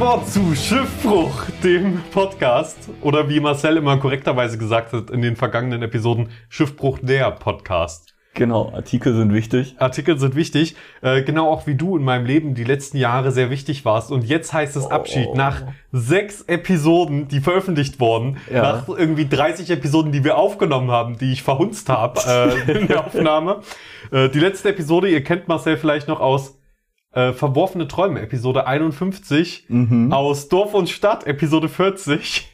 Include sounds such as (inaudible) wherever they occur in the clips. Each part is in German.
Bord zu Schiffbruch, dem Podcast. Oder wie Marcel immer korrekterweise gesagt hat in den vergangenen Episoden, Schiffbruch der Podcast. Genau, Artikel sind wichtig. Artikel sind wichtig, äh, genau auch wie du in meinem Leben die letzten Jahre sehr wichtig warst. Und jetzt heißt es Abschied Oh. nach sechs Episoden, die veröffentlicht wurden, Ja. nach irgendwie 30 Episoden, die wir aufgenommen haben, die ich verhunzt habe äh, in der (laughs) Aufnahme. Äh, die letzte Episode, ihr kennt Marcel vielleicht noch aus äh, Verworfene Träume, Episode 51, Mhm. aus Dorf und Stadt, Episode 40.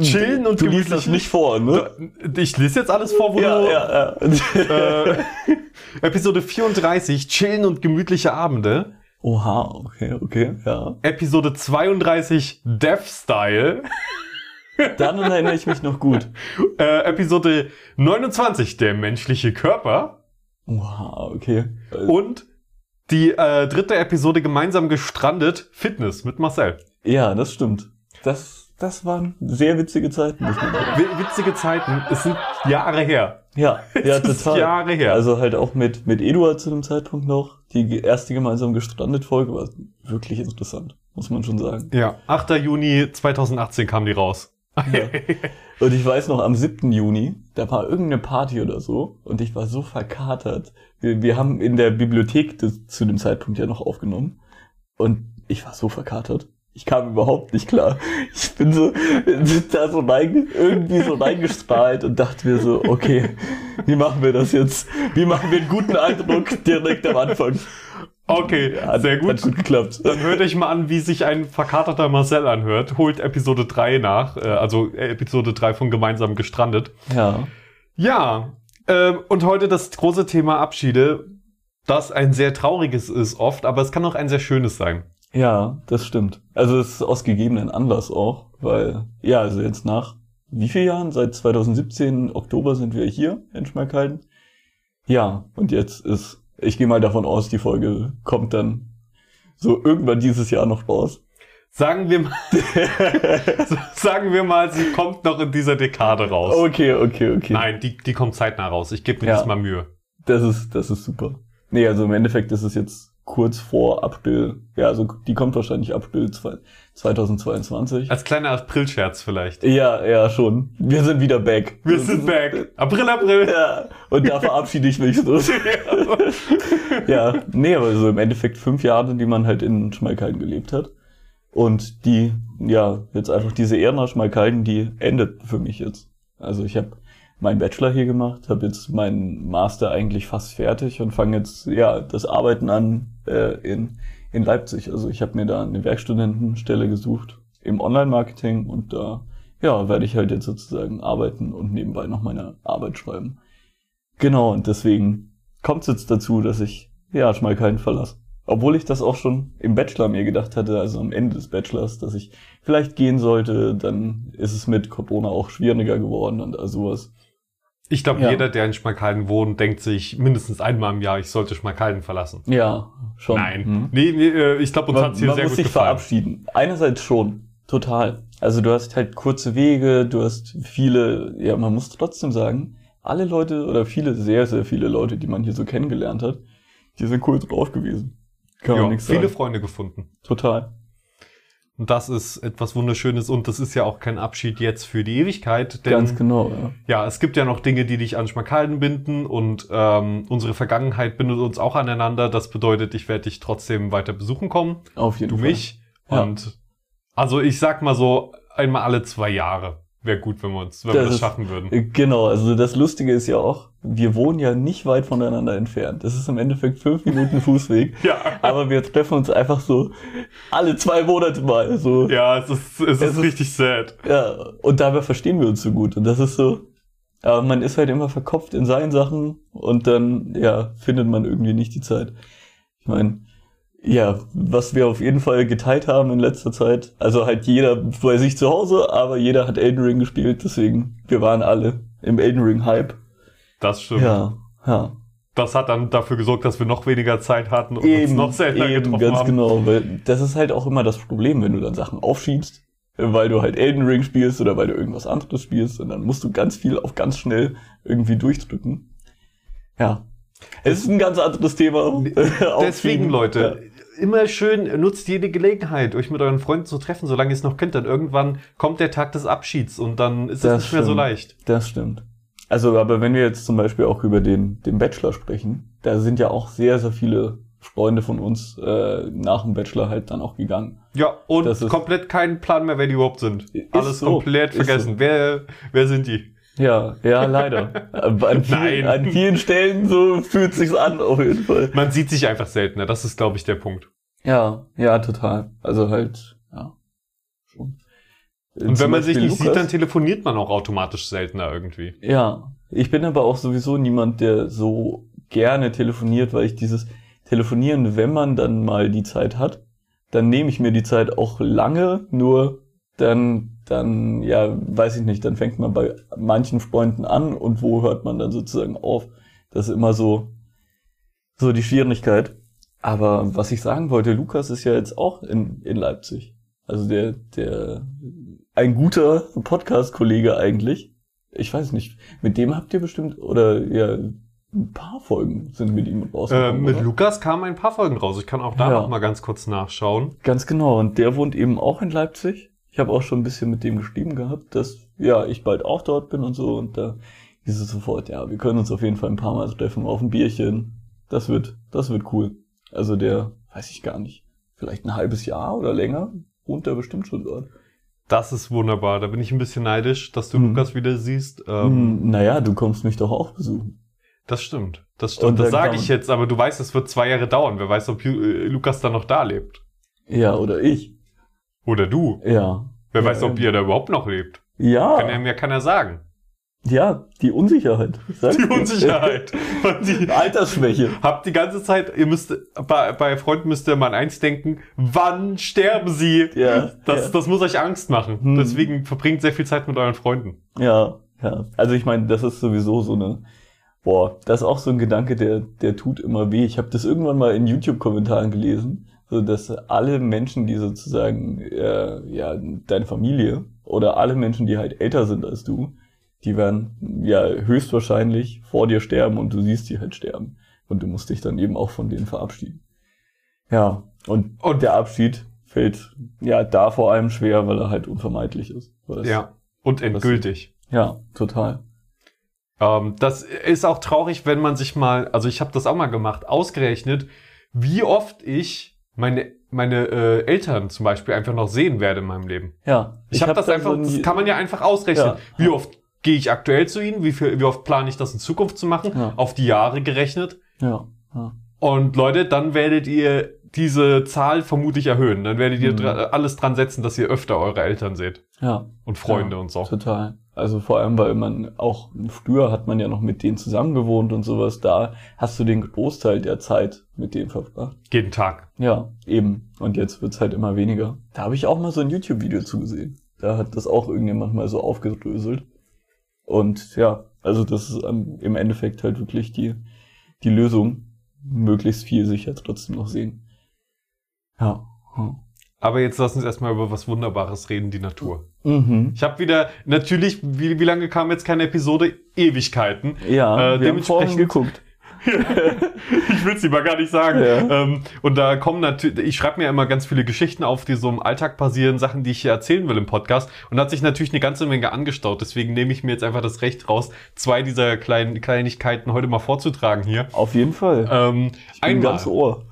Chillen und du liest das nicht vor, ne? Ich lese jetzt alles vor, wo Ja, du ja, ja. äh, (laughs) Episode 34, Chillen und gemütliche Abende. Oha, okay, okay, ja. Episode 32, Death Style. Daran erinnere ich mich noch gut. (laughs) Äh, Episode 29, der menschliche Körper. Oha, okay. Äh, Und die äh, dritte Episode gemeinsam gestrandet, Fitness mit Marcel. Ja, das stimmt. Das, das waren sehr witzige Zeiten. muss man sagen. W witzige Zeiten, es sind Jahre her. Ja, ja, Es total. Jahre her. Also halt auch mit, mit Eduard zu dem Zeitpunkt noch. Die erste gemeinsam gestrandet Folge war wirklich interessant, muss man schon sagen. Ja, 8. Juni 2018 kam die raus. Ja. (laughs) Und ich weiß noch, am 7. Juni, da war irgendeine Party oder so und ich war so verkatert. Wir, wir haben in der Bibliothek das, zu dem Zeitpunkt ja noch aufgenommen und ich war so verkatert. Ich kam überhaupt nicht klar. Ich bin so da so rein, irgendwie so reingestrahlt und dachte mir so, okay, wie machen wir das jetzt? Wie machen wir einen guten Eindruck direkt am Anfang? Okay, Hat, sehr gut. Hat gut geklappt. Dann hört euch mal an, wie sich ein verkaterter Marcel anhört. Holt Episode 3 nach, äh, also äh, Episode 3 von Gemeinsam gestrandet. Ja. Ja, ähm, und heute das große Thema Abschiede, das ein sehr trauriges ist oft, aber es kann auch ein sehr schönes sein. Ja, das stimmt. Also es ist aus gegebenen Anlass auch, weil, ja, also jetzt nach wie vielen Jahren? Seit 2017, Oktober sind wir hier in Schmalkalden. Ja, und jetzt ist, ich gehe mal davon aus, die Folge kommt dann so irgendwann dieses Jahr noch raus. Sagen wir mal, (laughs) sagen wir mal, sie kommt noch in dieser Dekade raus. Okay, okay, okay. Nein, die, die kommt zeitnah raus. Ich gebe mir Ja. diesmal Mühe. Das ist, das ist super. Nee, also im Endeffekt ist es jetzt kurz vor April. Ja, also die kommt wahrscheinlich April zwei- 2022. Als kleiner Aprilscherz vielleicht. Ja, ja, schon. Wir sind wieder back. Wir sind back. April, April. Ja, und da verabschiede ich mich so. (laughs) ja, nee, aber so im Endeffekt fünf Jahre, die man halt in Schmalkalden gelebt hat. Und die, ja, jetzt einfach diese Ära nach Schmalkalden, die endet für mich jetzt. Also ich habe meinen Bachelor hier gemacht, habe jetzt meinen Master eigentlich fast fertig und fange jetzt, ja, das Arbeiten an äh, in, in Leipzig. Also ich habe mir da eine Werkstudentenstelle gesucht im Online-Marketing und da, ja, werde ich halt jetzt sozusagen arbeiten und nebenbei noch meine Arbeit schreiben. Genau, und deswegen kommt es jetzt dazu, dass ich, ja, Schmalkalden verlasse. Obwohl ich das auch schon im Bachelor mir gedacht hatte, also am Ende des Bachelors, dass ich vielleicht gehen sollte, dann ist es mit Corona auch schwieriger geworden und all sowas. Ich glaube, Ja. jeder, der in Schmalkalden wohnt, denkt sich mindestens einmal im Jahr, ich sollte Schmalkalden verlassen. Ja, schon. Nein. Hm. Nee, nee, äh, ich glaube, uns Man, hat's hier man sehr muss gut sich gefallen. verabschieden. Einerseits schon, total. Also du hast halt kurze Wege, du hast viele, ja, man muss trotzdem sagen, alle Leute oder viele, sehr, sehr viele Leute, die man hier so kennengelernt hat, die sind cool drauf gewesen. Kann man Ja, nichts viele sagen. Freunde gefunden. Total. Und das ist etwas Wunderschönes und das ist ja auch kein Abschied jetzt für die Ewigkeit. Denn Ganz genau, ja. ja, es gibt ja noch Dinge, die dich an Schmalkalden binden und ähm, unsere Vergangenheit bindet uns auch aneinander. Das bedeutet, ich werde dich trotzdem weiter besuchen kommen, Auf jeden du Fall. mich. Ja. Und also ich sag mal so, einmal alle zwei Jahre wäre gut, wenn wir uns, wenn wir Das das ist- schaffen würden. Äh, Genau, also das Lustige ist ja auch, wir wohnen ja nicht weit voneinander entfernt. Das ist im Endeffekt fünf Minuten Fußweg. (laughs) Ja. Aber wir treffen uns einfach so alle zwei Monate mal. So. Ja, es ist, es, Es ist ist- richtig sad. Ja, und dabei verstehen wir uns so gut. Und das ist so, aber man ist halt immer verkopft in seinen Sachen und dann, ja, findet man irgendwie nicht die Zeit. Ich meine, ja, was wir auf jeden Fall geteilt haben in letzter Zeit, also halt jeder bei sich zu Hause, aber jeder hat Elden Ring gespielt, deswegen, wir waren alle im Elden Ring Hype. Das stimmt. Ja, ja. Das hat dann dafür gesorgt, dass wir noch weniger Zeit hatten und uns noch seltener eben, getroffen ganz haben. genau, weil das ist halt auch immer das Problem, wenn du dann Sachen aufschiebst, weil du halt Elden Ring spielst oder weil du irgendwas anderes spielst und dann musst du ganz viel auf ganz schnell irgendwie durchdrücken. Ja. Es ist ein ganz anderes Thema. (laughs) Deswegen. Leute, immer schön, nutzt jede Gelegenheit, euch mit euren Freunden zu treffen, solange ihr es noch könnt. Dann irgendwann kommt der Tag des Abschieds und dann ist es nicht mehr so stimmt. leicht. Das stimmt. Also, aber wenn wir jetzt zum Beispiel auch über den, den Bachelor sprechen, da sind ja auch sehr, sehr viele Freunde von uns äh, nach dem Bachelor halt dann auch gegangen. Ja, und komplett keinen Plan mehr, wer die überhaupt sind. Alles so, komplett vergessen. Wer, wer sind die? Ja, ja, leider. (laughs) An, Nein. vielen, an vielen Stellen so fühlt sich's an, auf jeden Fall. Man sieht sich einfach seltener. Das ist, glaube ich, der Punkt. Ja, ja, total. Also halt, ja, schon. Und Zum wenn man sich nicht sieht, Lukas- dann telefoniert man auch automatisch seltener irgendwie. Ja, ich bin aber auch sowieso niemand, der so gerne telefoniert, weil ich dieses Telefonieren, wenn man dann mal die Zeit hat, dann nehme ich mir die Zeit auch lange, nur dann, dann, ja, weiß ich nicht, dann fängt man bei manchen Freunden an und wo hört man dann sozusagen auf. Das ist immer so, so die Schwierigkeit. Aber was ich sagen wollte, Lukas ist ja jetzt auch in, in Leipzig. Also der, der, ein guter Podcast-Kollege eigentlich. Ich weiß nicht, mit dem habt ihr bestimmt, oder ja, ein paar Folgen sind mit ihm Äh, rausgekommen. mit oder? Lukas kamen ein paar Folgen raus. Ich kann auch da Ja. noch mal ganz kurz nachschauen. Ganz genau, und der wohnt eben auch in Leipzig. Ich habe auch schon ein bisschen mit dem geschrieben gehabt, dass ja ich bald auch dort bin und so. Und da hieß es sofort, ja, wir können uns auf jeden Fall ein paar Mal treffen auf ein Bierchen. Das wird, das wird cool. Also der, weiß ich gar nicht, vielleicht ein halbes Jahr oder länger wohnt er bestimmt schon dort. Das ist wunderbar. Da bin ich ein bisschen neidisch, dass du Mhm. Lukas wieder siehst. Ähm, Hm, naja, du kommst mich doch auch besuchen. Das stimmt. Das Und stimmt. Das sage ich jetzt, aber du weißt, es wird zwei Jahre dauern. Wer weiß, ob äh, Lukas dann noch da lebt. Ja, oder ich. Oder du. Ja. Wer weiß, ob ähm. ihr da überhaupt noch lebt. Ja, Kann er mir keiner sagen. ja, die Unsicherheit. Die. Unsicherheit. (laughs) Die, Altersschwäche. habt die ganze Zeit, ihr müsst, bei, bei Freunden müsst ihr mal eins denken, wann sterben sie? Ja, Das, ja. das muss euch Angst machen. Hm. Deswegen verbringt sehr viel Zeit mit euren Freunden. Ja, ja. Also ich meine, das ist sowieso so eine, boah, das ist auch so ein Gedanke, der, der tut immer weh. Ich habe das irgendwann mal in YouTube-Kommentaren gelesen, so dass alle Menschen, die sozusagen, äh, ja, deine Familie oder alle Menschen, die halt älter sind als du, die werden ja höchstwahrscheinlich vor dir sterben und du siehst die halt sterben. Und du musst dich dann eben auch von denen verabschieden. Ja, und, Und- der Abschied fällt ja da vor allem schwer, weil er halt unvermeidlich ist. Das- Ja. Und endgültig. Ja, total. Ähm, das ist auch traurig, wenn man sich mal, also ich habe das auch mal gemacht, ausgerechnet, wie oft ich meine meine äh, Eltern zum Beispiel einfach noch sehen werde in meinem Leben. Ja. Ich, habe hab das da einfach, so ein- das kann man ja einfach ausrechnen. Ja. Wie oft gehe ich aktuell zu ihnen, wie, viel, wie oft plane ich das in Zukunft zu machen, Ja. auf die Jahre gerechnet. Ja. ja. Und Leute, dann werdet ihr diese Zahl vermutlich erhöhen. Dann werdet ihr Mhm. dra alles dran setzen, dass ihr öfter eure Eltern seht Ja. und Freunde und so. Total. Also vor allem, weil man auch früher hat man ja noch mit denen zusammen gewohnt und sowas. Da hast du den Großteil der Zeit mit denen verbracht. Jeden Tag. Ja, eben. Und jetzt wird's halt immer weniger. Da habe ich auch mal so ein YouTube-Video zugesehen. Da hat das auch irgendjemand mal so aufgedröselt. Und ja, also das ist ähm, im Endeffekt halt wirklich die, die Lösung. Möglichst viel sicher trotzdem noch sehen. Ja. hm. Aber jetzt lass uns erstmal über was Wunderbares reden, die Natur. Mhm. Ich habe wieder, natürlich, wie, wie lange kam jetzt keine Episode? Ewigkeiten. Ja, Äh, wir haben vorhin geguckt. (laughs) ich will sie mal gar nicht sagen. Ja. Ähm, und da kommen natürlich, ich schreibe mir immer ganz viele Geschichten auf, die so im Alltag passieren, Sachen, die ich hier erzählen will im Podcast. Und da hat sich natürlich eine ganze Menge angestaut. Deswegen nehme ich mir jetzt einfach das Recht raus, zwei dieser kleinen Kleinigkeiten heute mal vorzutragen hier. Auf jeden Fall. Ähm, ich bin einmal, ganz Ohr.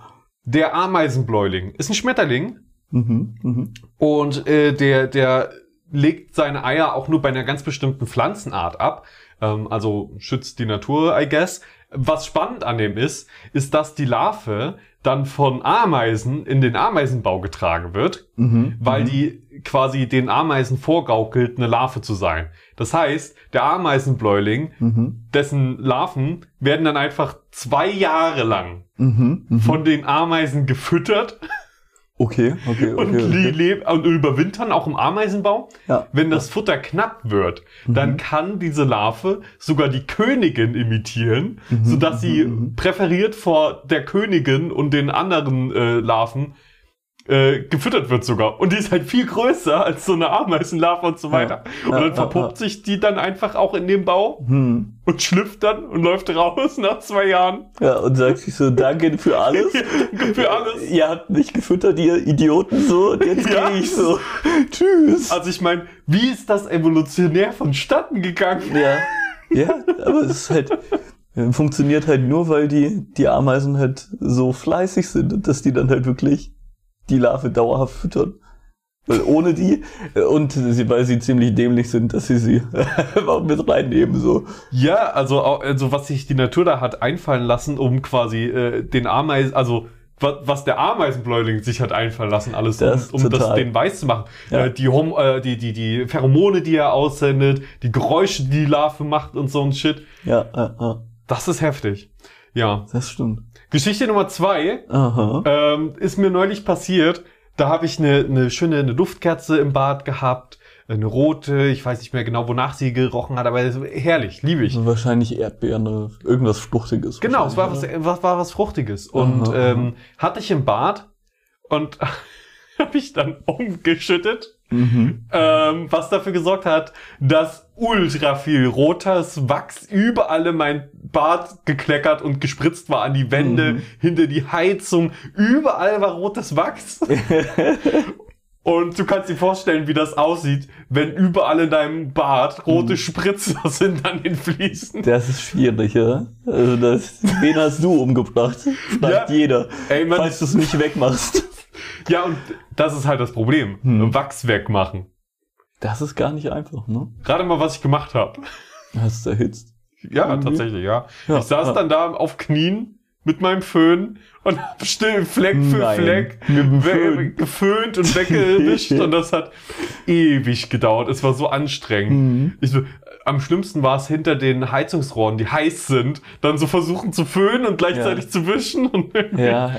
der Ameisenbläuling ist ein Schmetterling Mhm, mhm. und äh, der, der legt seine Eier auch nur bei einer ganz bestimmten Pflanzenart ab. Ähm, also schützt die Natur, I guess. Was spannend an dem ist, ist, dass die Larve dann von Ameisen in den Ameisenbau getragen wird, Mhm, weil mhm. die quasi den Ameisen vorgaukelt, eine Larve zu sein. Das heißt, der Ameisenbläuling, Mhm, dessen Larven werden dann einfach zwei Jahre lang mhm, mhm. von den Ameisen gefüttert (laughs) Okay, okay, und, okay. die okay. leb- und überwintern auch im Ameisenbau. Ja. Wenn das Futter knapp wird, dann Mhm. kann diese Larve sogar die Königin imitieren, Mhm, sodass sie mhm, mhm. präferiert vor der Königin und den anderen äh, Larven äh, gefüttert wird sogar. Und die ist halt viel größer als so eine Ameisenlarve und so weiter. Ja. Und dann ja, verpuppt ja. sich die dann einfach auch in dem Bau Hm. und schlüpft dann und läuft raus (laughs) nach zwei Jahren. Ja, und sagt sich so, danke für alles. (laughs) Danke für alles. Ihr habt mich gefüttert, ihr Idioten, so, und jetzt Ja. gehe ich so. Tschüss. Also ich meine, wie ist das evolutionär vonstatten gegangen? Ja, ja, aber es ist halt, funktioniert halt nur, weil die, die Ameisen halt so fleißig sind und dass die dann halt wirklich die Larve dauerhaft füttern. Weil ohne die, äh, und sie, weil sie ziemlich dämlich sind, dass sie sie (laughs) mit reinnehmen, so. Ja, also, also was sich die Natur da hat einfallen lassen, um quasi äh, den Ameisen, also wa- was der Ameisenbläuling sich hat einfallen lassen, alles, Das um, um das den weiß zu machen. Ja. Äh, die, Hom äh, die, die, die Pheromone, die er aussendet, die Geräusche, die die Larve macht und so ein Shit. Ja, ja, ja, Das ist heftig. Ja. das stimmt. Geschichte Nummer zwei ähm, ist mir neulich passiert. Da habe ich eine, eine schöne eine Duftkerze im Bad gehabt. Eine rote, ich weiß nicht mehr genau, wonach sie gerochen hat, aber herrlich, liebe ich. Also wahrscheinlich Erdbeeren irgendwas Fruchtiges. Genau, es war was, was, war was Fruchtiges. Und Aha, ähm, hatte ich im Bad und (laughs) habe ich dann umgeschüttet? Mhm. ähm, was dafür gesorgt hat, dass ultra viel rotes Wachs überall in mein Bad gekleckert und gespritzt war an die Wände, Mhm. hinter die Heizung. Überall war rotes Wachs. (laughs) Und du kannst dir vorstellen, wie das aussieht, wenn überall in deinem Bad rote Mhm. Spritzer (laughs) sind an den Fliesen. Das ist schwierig, ja. Also das, wen hast du umgebracht? Fragt Ja. jeder. Ey, man, Falls du es nicht wegmachst. Ja, und das ist halt das Problem. Hm. Wachs wegmachen. Das ist gar nicht einfach, ne? Gerade mal, was ich gemacht habe. Hast du erhitzt. Ja, Irgendwie. tatsächlich, ja. Ja, ich saß ja. dann da auf Knien mit meinem Föhn und hab still Fleck für Nein, Fleck geföhnt und weggewischt (laughs) und das hat ewig gedauert. Es war so anstrengend. Mhm. Ich so, am schlimmsten war es hinter den Heizungsrohren, die heiß sind, dann so versuchen zu föhnen und gleichzeitig Ja. zu wischen. Und Ja,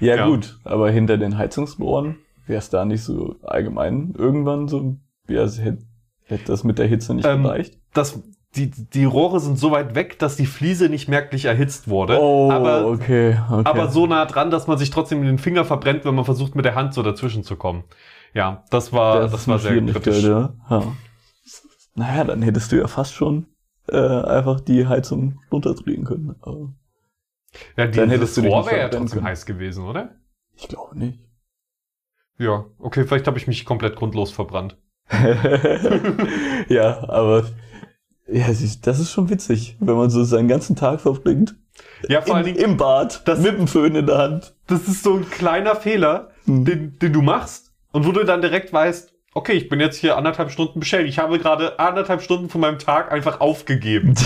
ja, Ja. gut. Aber hinter den Heizungsrohren wäre es da nicht so allgemein irgendwann so, ja, es hätte, hätte das mit der Hitze nicht Ähm, gereicht. das, die, die Rohre sind so weit weg, dass die Fliese nicht merklich erhitzt wurde. Oh, aber, okay, okay. aber so nah dran, dass man sich trotzdem den Finger verbrennt, wenn man versucht, mit der Hand so dazwischen zu kommen. Ja, das war, das, ist war sehr kritisch. Ja. Ja. Naja, dann hättest du ja fast schon äh, einfach die Heizung runterdrehen können. Aber Ja, Dann dieses hättest du dich Rohr wäre ja trotzdem können. heiß gewesen, oder? ich glaube nicht. Ja, okay, vielleicht habe ich mich komplett grundlos verbrannt. (laughs) ja, aber ja, das ist schon witzig, wenn man so seinen ganzen Tag verbringt. Ja, vor Dingen, Im Bad, das- mit dem Föhn in der Hand. das ist so ein kleiner Fehler, Hm. den, den du machst und wo du dann direkt weißt, okay, ich bin jetzt hier anderthalb Stunden beschäftigt. Ich habe gerade anderthalb Stunden von meinem Tag einfach aufgegeben. (laughs)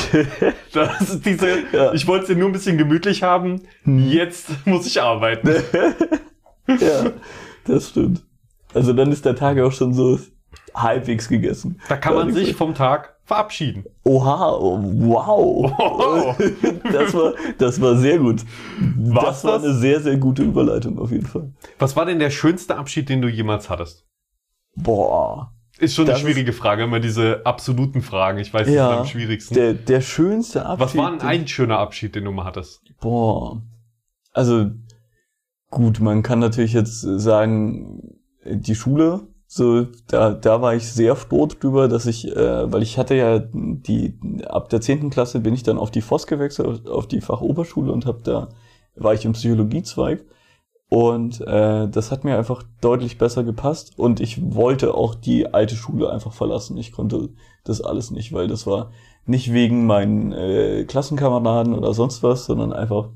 Das ist diese, Ja. ich wollte es nur ein bisschen gemütlich haben. Hm. Jetzt muss ich arbeiten. (laughs) ja, das stimmt. Also dann ist der Tag auch schon so halbwegs gegessen. Da kann man sich vom Tag verabschieden. Oha, oh, wow. (laughs) Wow. Das war, das war sehr gut. War's das war das? eine sehr, sehr gute Überleitung auf jeden Fall. Was war denn der schönste Abschied, den du jemals hattest? Boah. Ist schon eine schwierige Frage, immer diese absoluten Fragen. Ich weiß, das Ja, ist am schwierigsten. Der, der schönste Abschied. Was war denn ein schöner Abschied, den du mal hattest? Boah. Also, gut, man kann natürlich jetzt sagen, die Schule, so, da, da war ich sehr froh drüber, dass ich, äh, weil ich hatte ja die, ab der zehnten Klasse bin ich dann auf die FOS gewechselt, auf die Fachoberschule und hab da, war ich im Psychologiezweig. Und äh, das hat mir einfach deutlich besser gepasst und ich wollte auch die alte Schule einfach verlassen. Ich konnte das alles nicht, weil das war nicht wegen meinen äh, Klassenkameraden oder sonst was, sondern einfach,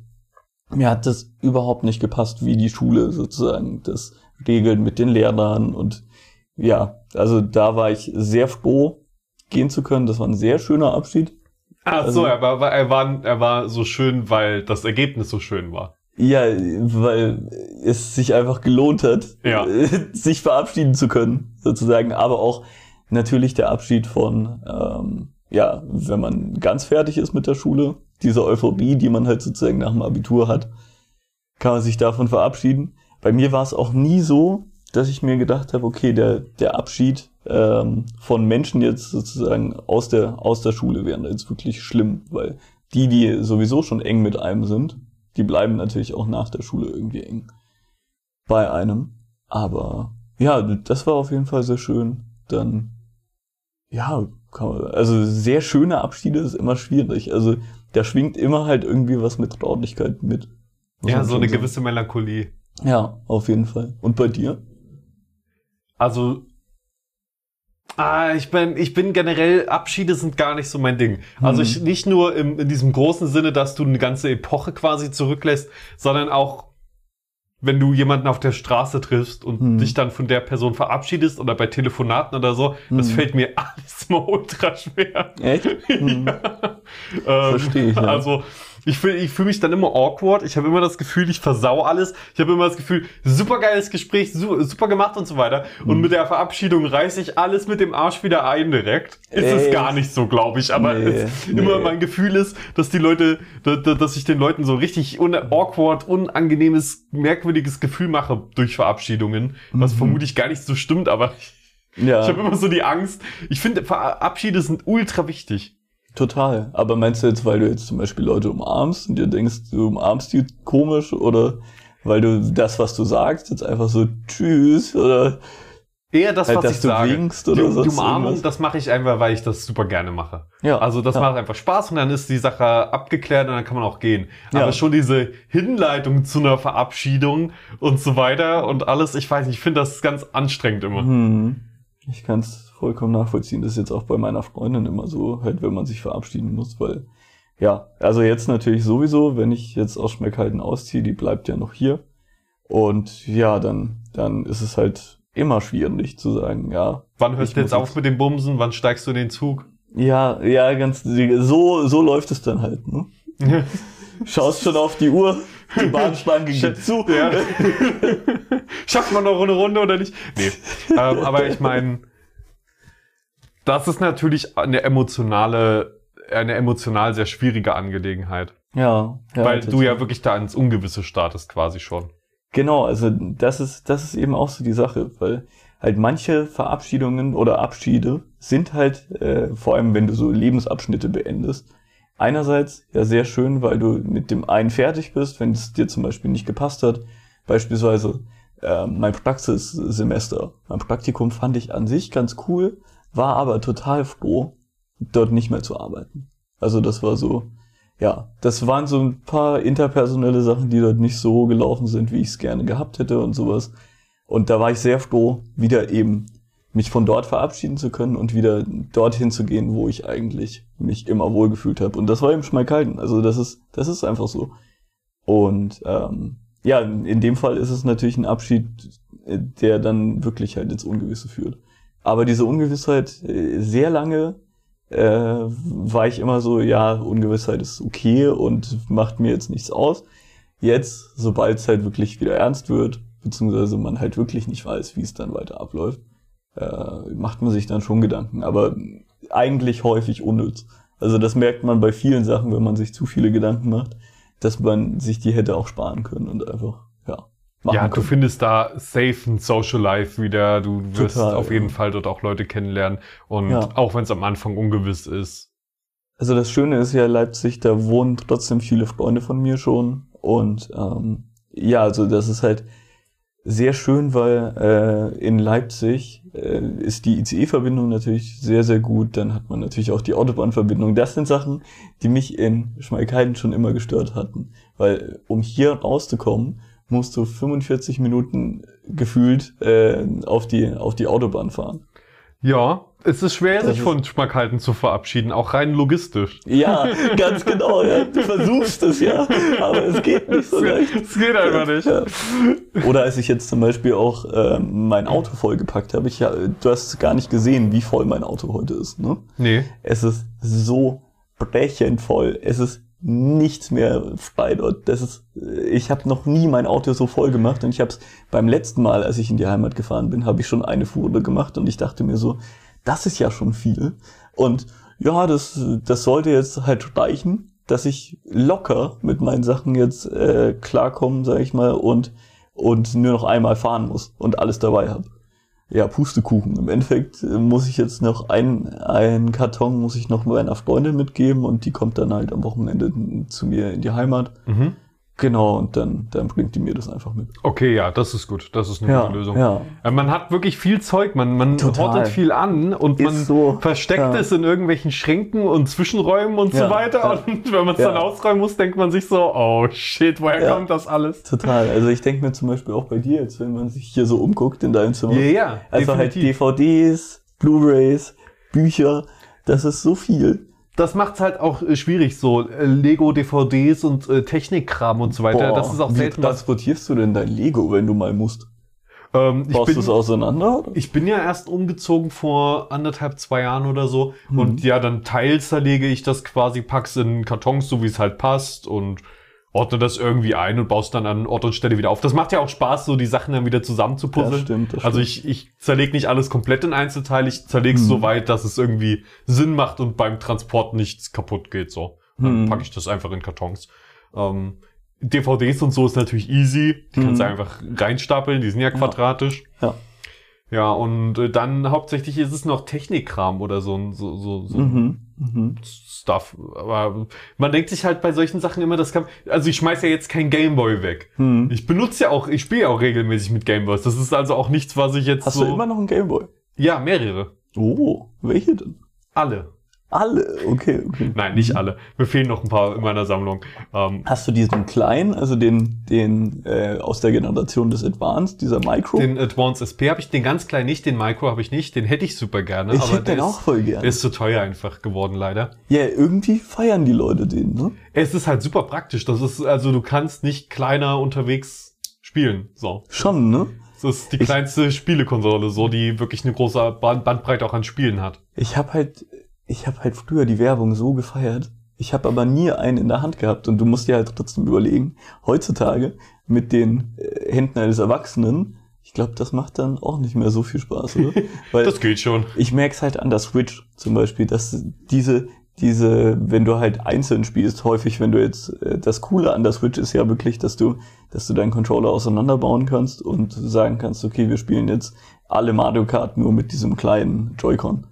mir hat das überhaupt nicht gepasst, wie die Schule sozusagen das regelt mit den Lehrern und ja, also da war ich sehr froh, gehen zu können. Das war ein sehr schöner Abschied. Ach Also- so, er war, er, war, er war so schön, weil das Ergebnis so schön war. Ja, weil es sich einfach gelohnt hat, Ja. (laughs) sich verabschieden zu können, sozusagen. Aber auch natürlich der Abschied von, ähm, ja, wenn man ganz fertig ist mit der Schule, diese Euphorie, die man halt sozusagen nach dem Abitur hat, kann man sich davon verabschieden. Bei mir war es auch nie so, dass ich mir gedacht habe, okay, der, der Abschied ähm, von Menschen jetzt sozusagen aus der, aus der Schule wäre jetzt wirklich schlimm, weil die, die sowieso schon eng mit einem sind, die bleiben natürlich auch nach der Schule irgendwie eng bei einem. Aber ja, das war auf jeden Fall sehr schön. Dann, ja, kann man, also sehr schöne Abschiede ist immer schwierig. Also da schwingt immer halt irgendwie was mit Traurigkeit mit. Ja, so eine sagen. gewisse Melancholie. Ja, auf jeden Fall. Und bei dir? Also, ah, ich bin, ich bin generell, Abschiede sind gar nicht so mein Ding. Also Mhm. ich, nicht nur im, in diesem großen Sinne, dass du eine ganze Epoche quasi zurücklässt, sondern auch, wenn du jemanden auf der Straße triffst und Mhm. dich dann von der Person verabschiedest oder bei Telefonaten oder so, das Mhm. fällt mir (laughs) alles mal ultra schwer. Echt? Hm. (laughs) Ähm, Versteh ich, ja. Also ich fühle ich fühl mich dann immer awkward. Ich habe immer das Gefühl, ich versau alles. Ich habe immer das Gefühl, super geiles Gespräch, su super gemacht und so weiter. Und Mhm. mit der Verabschiedung reiße ich alles mit dem Arsch wieder ein direkt. Ist es Echt? gar nicht so, glaube ich. Aber Nee, es, nee. immer mein Gefühl ist, dass die Leute, da, da, dass ich den Leuten so richtig un awkward, unangenehmes, merkwürdiges Gefühl mache durch Verabschiedungen. Was Mhm. vermutlich gar nicht so stimmt, aber (laughs) ich, Ja, ich habe immer so die Angst. Ich finde, Verabschiede sind ultra wichtig. Total. Aber meinst du jetzt, weil du jetzt zum Beispiel Leute umarmst und dir denkst, du umarmst die komisch oder weil du das, was du sagst, jetzt einfach so tschüss oder Eher das, Halt, was dass ich du sage. winkst oder die, die Umarmung, irgendwas. das mache ich einfach, weil ich das super gerne mache. ja. Also das ja. macht einfach Spaß und dann ist die Sache abgeklärt und dann kann man auch gehen. Ja. Aber schon diese Hinleitung zu einer Verabschiedung und so weiter und alles, ich weiß nicht, ich finde das ganz anstrengend immer. Hm. Ich kann es vollkommen nachvollziehen. Das ist jetzt auch bei meiner Freundin immer so, halt, wenn man sich verabschieden muss, weil, ja, also jetzt natürlich sowieso, wenn ich jetzt aus Schmeckhalten ausziehe, die bleibt ja noch hier. Und ja, dann, dann ist es halt immer schwierig zu sagen, ja. Wann hörst du jetzt auf mit dem Bumsen? Wann steigst du in den Zug? Ja, ja, ganz, so, so läuft es dann halt, ne? (laughs) Schaust schon auf die Uhr, die Bahnschlange geht zu. Ja. (laughs) Schafft man noch eine Runde oder nicht? Nee. ähm, aber ich meine, das ist natürlich eine emotionale, eine emotional sehr schwierige Angelegenheit. Ja, ja weil du ja wirklich da ins Ungewisse startest quasi schon. Genau, also das ist, das ist eben auch so die Sache, weil halt manche Verabschiedungen oder Abschiede sind halt, äh, vor allem wenn du so Lebensabschnitte beendest, einerseits ja sehr schön, weil du mit dem einen fertig bist, wenn es dir zum Beispiel nicht gepasst hat. Beispielsweise äh, mein Praxissemester, mein Praktikum fand ich an sich ganz cool, war aber total froh, dort nicht mehr zu arbeiten. Also das war so, ja, das waren so ein paar interpersonelle Sachen, die dort nicht so gelaufen sind, wie ich es gerne gehabt hätte und sowas. Und da war ich sehr froh, wieder eben mich von dort verabschieden zu können und wieder dorthin zu gehen, wo ich eigentlich mich immer wohlgefühlt habe. Und das war eben Schmalkalden. Also das ist, das ist einfach so. Und ähm, ja, in dem Fall ist es natürlich ein Abschied, äh, der dann wirklich halt ins Ungewisse führt. Aber diese Ungewissheit äh, sehr lange äh, war ich immer so, ja, Ungewissheit ist okay und macht mir jetzt nichts aus. Jetzt, sobald es halt wirklich wieder ernst wird, beziehungsweise man halt wirklich nicht weiß, wie es dann weiter abläuft, äh, macht man sich dann schon Gedanken. Aber eigentlich häufig unnütz. Also das merkt man bei vielen Sachen, wenn man sich zu viele Gedanken macht, dass man sich die hätte auch sparen können und einfach. Machen ja, du können. findest da safe ein Social Life wieder. Du wirst Total, auf jeden ja. Fall dort auch Leute kennenlernen. Und Ja. auch wenn es am Anfang ungewiss ist. Also das Schöne ist ja Leipzig, da wohnen trotzdem viele Freunde von mir schon. Und ähm, ja, also das ist halt sehr schön, weil äh, in Leipzig äh, ist die ICE-Verbindung natürlich sehr, sehr gut. Dann hat man natürlich auch die Autobahnverbindung. Das sind Sachen, die mich in Schmalkalden schon immer gestört hatten. Weil um hier rauszukommen, musst du 45 Minuten gefühlt äh, auf, die, auf die Autobahn fahren. Ja, es ist schwer, Das sich von Schmackhalten zu verabschieden, auch rein logistisch. Ja, ganz (laughs) genau. Ja. Du versuchst es ja, aber es geht nicht so leicht. Es geht einfach nicht. Ja. Oder als ich jetzt zum Beispiel auch ähm, mein Auto vollgepackt habe, ich ja, du hast gar nicht gesehen, wie voll mein Auto heute ist. Ne? Nee. Es ist so brechend voll. Es ist nichts mehr frei dort. Das ist, ich habe noch nie mein Auto so voll gemacht und ich habe es beim letzten Mal, als ich in die Heimat gefahren bin, habe ich schon eine Fuhre gemacht und ich dachte mir so, das ist ja schon viel. Und ja, das, das sollte jetzt halt reichen, dass ich locker mit meinen Sachen jetzt äh, klarkommen, sage ich mal, und und nur noch einmal fahren muss und alles dabei habe. Ja, Pustekuchen. Im Endeffekt äh, muss ich jetzt noch ein, ein Karton muss ich noch meiner Freundin mitgeben und die kommt dann halt am Wochenende zu mir in die Heimat. Mhm. Genau, und dann, dann bringt die mir das einfach mit. Okay, ja, das ist gut. Das ist eine Ja, gute Lösung. ja. Äh, Man hat wirklich viel Zeug, man, man Total. hortet viel an und Ist man so, versteckt ja. es in irgendwelchen Schränken und Zwischenräumen und so weiter. Und wenn man es dann ausräumen muss, denkt man sich so, oh shit, woher kommt das alles? Total. Also ich denke mir zum Beispiel auch bei dir jetzt, wenn man sich hier so umguckt in deinem Zimmer. Ja, ja, also halt definitiv. DVDs, Blu-rays, Bücher, das ist so viel. Das macht's halt auch äh, schwierig, so äh, Lego-DVDs und äh, Technikkram und so weiter. Boah, das ist auch wie selten was. transportierst du denn dein Lego, wenn du mal musst? Ähm, ich, Baust du es auseinander? Oder? ich bin ja erst umgezogen vor anderthalb, zwei Jahren oder so. Mhm. Und ja, dann teils zerlege ich das quasi, pack's in Kartons, so wie es halt passt und ordne das irgendwie ein und baust dann an Ort und Stelle wieder auf. Das macht ja auch Spaß, so die Sachen dann wieder zusammenzupuzzeln. Das stimmt, das Also ich, ich zerlege nicht alles komplett in Einzelteile, ich zerlege es Mhm. so weit, dass es irgendwie Sinn macht und beim Transport nichts kaputt geht. So. Dann Mhm. packe ich das einfach in Kartons. Ähm, DVDs und so ist natürlich easy. Die kannst du Mhm. einfach reinstapeln, die sind ja quadratisch. Ja. Ja, und äh, dann hauptsächlich ist es noch Technikkram oder so, so, so, so Mhm. Mhm. Stuff. Aber man denkt sich halt bei solchen Sachen immer, das kann. Also ich schmeiß ja jetzt kein Gameboy weg. Mhm. Ich benutze ja auch, ich spiele ja auch regelmäßig mit Gameboys. Das ist also auch nichts, was ich jetzt Hast so. du immer noch einen Gameboy? Ja, mehrere. Oh, welche denn? Alle. Alle, okay, okay. Nein, nicht alle. Mir fehlen noch ein paar in meiner Sammlung. Ähm, Hast du diesen kleinen, also den, den äh, aus der Generation des Advanced, dieser Micro? den Advanced SP habe ich, den ganz kleinen nicht, den Micro habe ich nicht, den hätte ich super gerne. ich aber hätte der den ist, auch voll der gerne. ist zu teuer einfach geworden, leider. Ja, irgendwie feiern die Leute den, ne? Es ist halt super praktisch. Das ist, also du kannst nicht kleiner unterwegs spielen. So. Schon, ne? Das ist die Ich- kleinste Spielekonsole, so, die wirklich eine große Band Bandbreite auch an Spielen hat. Ich habe halt, ich habe halt früher die Werbung so gefeiert. Ich habe aber nie einen in der Hand gehabt und du musst dir halt trotzdem überlegen, heutzutage mit den äh, Händen eines Erwachsenen, ich glaube, das macht dann auch nicht mehr so viel Spaß, oder? (laughs) Weil Das geht schon. ich merke es halt an der Switch zum Beispiel, dass diese, diese, wenn du halt einzeln spielst, häufig, wenn du jetzt, äh, das Coole an der Switch ist ja wirklich, dass du, dass du deinen Controller auseinanderbauen kannst und sagen kannst, okay, wir spielen jetzt alle Mario Kart nur mit diesem kleinen Joy-Con.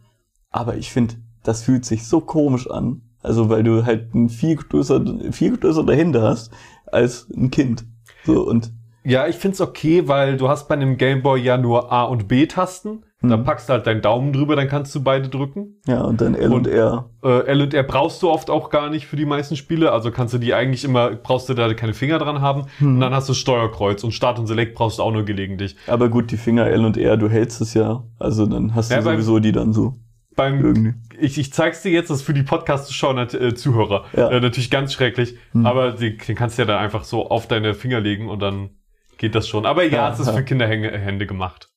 Aber ich finde, das fühlt sich so komisch an. Also, weil du halt ein viel größer, viel größere Hände hast als ein Kind. So, und Ja, ich find's okay, weil du hast bei einem Gameboy ja nur A und B-Tasten. Da Mhm. packst du halt deinen Daumen drüber, dann kannst du beide drücken. ja, und dann L und, Und- R. Äh, L und R brauchst du oft auch gar nicht für die meisten Spiele. Also kannst du die eigentlich immer, brauchst du da keine Finger dran haben. Mhm. Und dann hast du Steuerkreuz und Start und Select brauchst du auch nur gelegentlich. Aber gut, die Finger L und R, du hältst es ja. Also dann hast du Ja, beim- sowieso die dann so. Beim, Irgendwie. ich, ich zeig's dir jetzt, das ist für die Podcast-Zuschauer, äh, Zuhörer, Ja. äh, natürlich ganz schrecklich. Hm. Aber die, den kannst du ja dann einfach so auf deine Finger legen und dann geht das schon. Aber ja, Ja, es ist ja. für Kinderhände gemacht.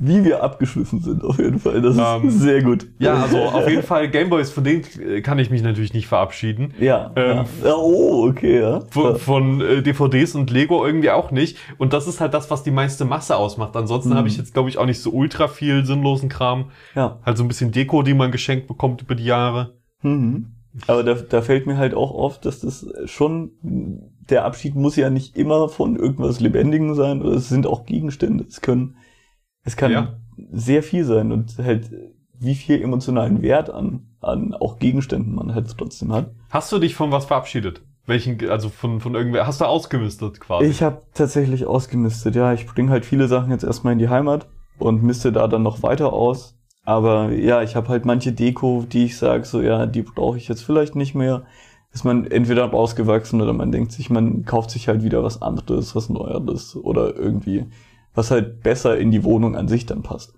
Wie wir abgeschliffen sind, auf jeden Fall. Das Ähm, ist sehr gut. Ja, also auf jeden Fall Gameboys, von denen äh, kann ich mich natürlich nicht verabschieden. Ja. Ähm, ja. Oh, okay, ja. Von, von äh, DVDs und Lego irgendwie auch nicht. Und das ist halt das, was die meiste Masse ausmacht. Ansonsten Mhm. habe ich jetzt, glaube ich, auch nicht so ultra viel sinnlosen Kram. Ja. Halt so ein bisschen Deko, die man geschenkt bekommt über die Jahre. Mhm. Aber da, da fällt mir halt auch auf, dass das schon, der Abschied muss ja nicht immer von irgendwas Lebendigem sein, oder es sind auch Gegenstände. Es können, es kann Ja. sehr viel sein und halt, wie viel emotionalen Wert an, an auch Gegenständen man halt trotzdem hat. Hast du dich von was verabschiedet? Welchen, also von, von irgendwer, hast du ausgemistet quasi? Ich habe tatsächlich ausgemistet, ja. Ich bringe halt viele Sachen jetzt erstmal in die Heimat und miste da dann noch weiter aus. Aber ja, ich habe halt manche Deko, die ich sage, so ja, die brauche ich jetzt vielleicht nicht mehr. Ist man entweder rausgewachsen oder man denkt sich, man kauft sich halt wieder was anderes, was Neueres oder irgendwie, was halt besser in die Wohnung an sich dann passt.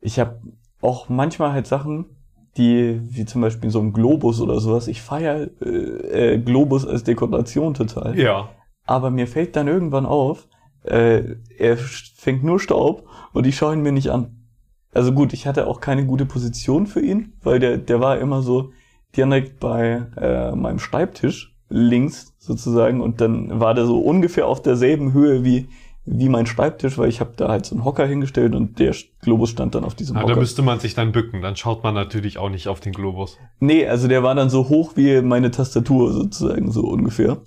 Ich habe auch manchmal halt Sachen, die, wie zum Beispiel so ein Globus oder sowas, ich feiere äh, äh, Globus als Dekoration total. ja. Aber mir fällt dann irgendwann auf, äh, er fängt nur Staub und ich schaue ihn mir nicht an. Also gut, ich hatte auch keine gute Position für ihn, weil der, der war immer so direkt bei äh, meinem Schreibtisch links sozusagen und dann war der so ungefähr auf derselben Höhe wie wie mein Schreibtisch, weil ich habe da halt so einen Hocker hingestellt und der Globus stand dann auf diesem da Hocker. müsste man sich dann bücken. Dann schaut man natürlich auch nicht auf den Globus. Nee, also der war dann so hoch wie meine Tastatur sozusagen, so ungefähr.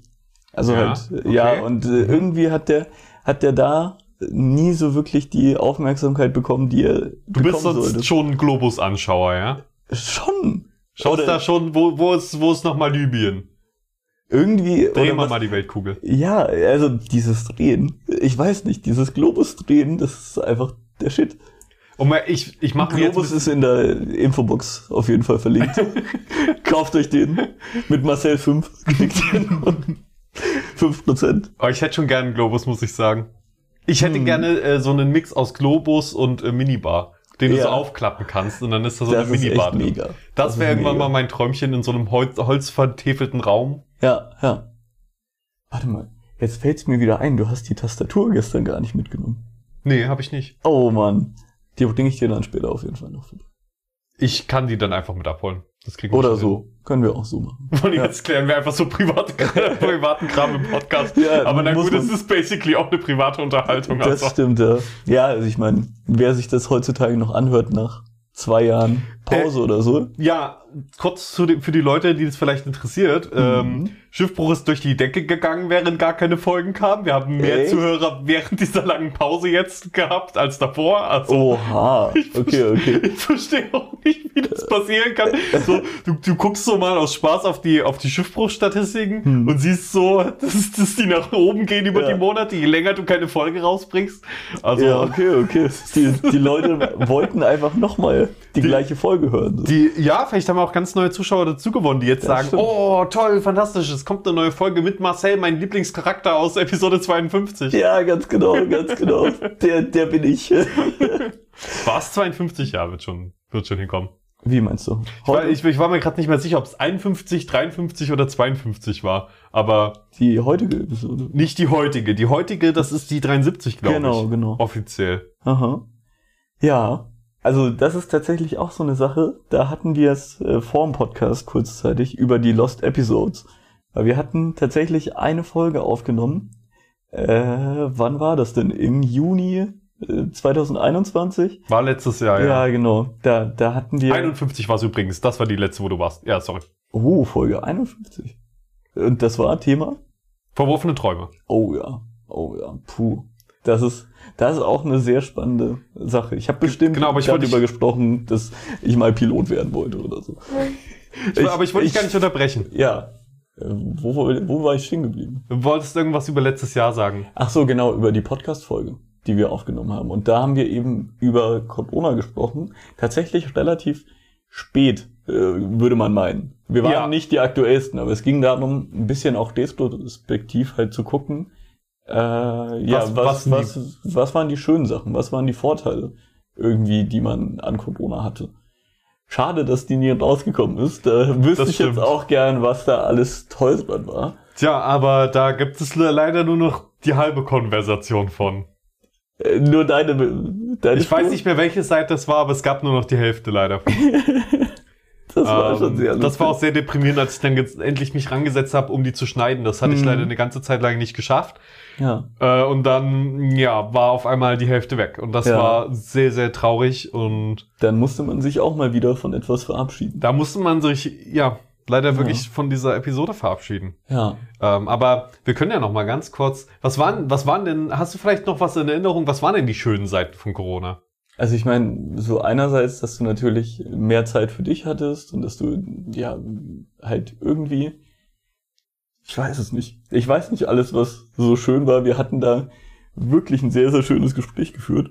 Also Ja, halt, okay. ja, und äh, irgendwie hat der, hat der da nie so wirklich die Aufmerksamkeit bekommen, die er Du bist sonst sollte. schon ein Globus-Anschauer, ja? Schon. Schaust Oder- da schon, wo, wo ist, wo ist nochmal Libyen? Irgendwie. Drehen wir mal die Weltkugel. Ja, also dieses Drehen, ich weiß nicht, dieses Globus-Drehen, das ist einfach der Shit. Und mal, ich, ich mache. Globus ist in der Infobox auf jeden Fall verlinkt. (laughs) Kauft euch den mit Marcel 5. Klickt den und 5%. Oh, ich hätte schon gerne einen Globus, muss ich sagen. Ich hätte Hm. gerne äh, so einen Mix aus Globus und äh, Minibar, den du Ja. so aufklappen kannst und dann ist da so das eine mega. Das ist wäre irgendwann mega. mal mein Träumchen in so einem Holz, holzvertäfelten Raum. Ja, ja. Warte mal, jetzt fällt's mir wieder ein, du hast die Tastatur gestern gar nicht mitgenommen. Nee, habe ich nicht. Oh Mann. Die bringe ich dir dann später auf jeden Fall noch. Ich kann die dann einfach mit abholen. Das kriegen wir Oder so. Können wir auch so machen. (laughs) hin. Und Ja. jetzt klären wir einfach so private, (laughs) privaten Kram im Podcast. Ja, Aber na gut, es ist basically auch eine private Unterhaltung. Das Also. stimmt, ja. Ja, also ich meine, wer sich das heutzutage noch anhört nach zwei Jahren Pause oder so. Ja, kurz den, für die Leute, die das vielleicht interessiert. Mhm. Ähm, Schiffbruch ist durch die Decke gegangen, während gar keine Folgen kamen. Wir haben mehr Echt? Zuhörer während dieser langen Pause jetzt gehabt als davor. Also Oha. (laughs) Okay, okay. ich verstehe auch nicht, wie das passieren kann. So, du, du guckst so mal aus Spaß auf die, auf die Schiffbruchstatistiken Hm. und siehst so, dass, dass die nach oben gehen über Ja. die Monate, je länger du keine Folge rausbringst. Also Ja, okay, okay. Die, die Leute wollten einfach nochmal die, gleiche Folge hören. Die, ja, vielleicht haben wir auch ganz neue Zuschauer dazu gewonnen, die jetzt Das sagen, stimmt. oh, toll, fantastisch, es kommt eine neue Folge mit Marcel, mein Lieblingscharakter aus Episode 52. Ja, ganz genau, ganz genau. Der, der bin ich. War es 52? Ja, wird schon, wird schon hinkommen. Wie meinst du? Ich war, ich, ich war mir gerade nicht mehr sicher, ob es 51, 53 oder 52 war, aber die heutige Episode. nicht die heutige. Die heutige, das ist die 73, glaube Genau, ich. genau. Offiziell. Aha. Ja. Also das ist tatsächlich auch so eine Sache. Da hatten wir es äh, vor dem Podcast kurzzeitig über die Lost Episodes. Weil wir hatten tatsächlich eine Folge aufgenommen. Äh, wann war das denn? Im Juni äh, 2021? War letztes Jahr, Ja, ja. genau. Da, da hatten wir. 51 war es übrigens. Das war die letzte, wo du warst. Ja, sorry. Oh, Folge 51. Und das war Thema? Verworfene Träume. Oh ja. Oh ja. Puh. Das ist, das ist auch eine sehr spannende Sache. Ich habe bestimmt genau, aber ich darüber gesprochen, dass ich mal Pilot werden wollte oder so. Ich, aber ich wollte dich gar nicht unterbrechen. Ja. Äh, Wo, wo, wo war ich stehen geblieben? Du wolltest irgendwas über letztes Jahr sagen. Ach so, genau, über die Podcast-Folge, die wir aufgenommen haben. Und da haben wir eben über Corona gesprochen. Tatsächlich relativ spät, äh, würde man meinen. Wir waren Ja. nicht die aktuellsten, aber es ging darum, ein bisschen auch despektiv halt zu gucken. Äh, ja, Was- was, was was, was, waren die schönen Sachen? Was waren die Vorteile irgendwie, die man an Corona hatte? Schade, dass die nie rausgekommen ist. Da wüsste Das ich jetzt stimmt. auch gern, was da alles toll dran war. Tja, aber da gibt es le- leider nur noch die halbe Konversation von. Äh, nur deine, deine Ich weiß Spur? nicht mehr, welche Seite das war, aber es gab nur noch die Hälfte leider. (laughs) Das war Ähm, schon sehr das war auch lustig. sehr deprimierend, als ich dann endlich mich rangesetzt habe, um die zu schneiden. Das hatte ich Mhm. leider eine ganze Zeit lang nicht geschafft. Ja. Äh, und dann, ja, war auf einmal die Hälfte weg. Und das Ja. war sehr, sehr traurig. Und Dann musste man sich auch mal wieder von etwas verabschieden. da musste man sich, ja, leider Ja. wirklich von dieser Episode verabschieden. Ja. Ähm, aber wir können ja noch mal ganz kurz, was waren, was waren denn, hast du vielleicht noch was in Erinnerung, was waren denn die schönen Seiten von Corona? Also ich meine, so einerseits, dass du natürlich mehr Zeit für dich hattest und dass du, ja, halt irgendwie, ich weiß es nicht. Ich weiß nicht alles, was so schön war. Wir hatten da wirklich ein sehr, sehr schönes Gespräch geführt.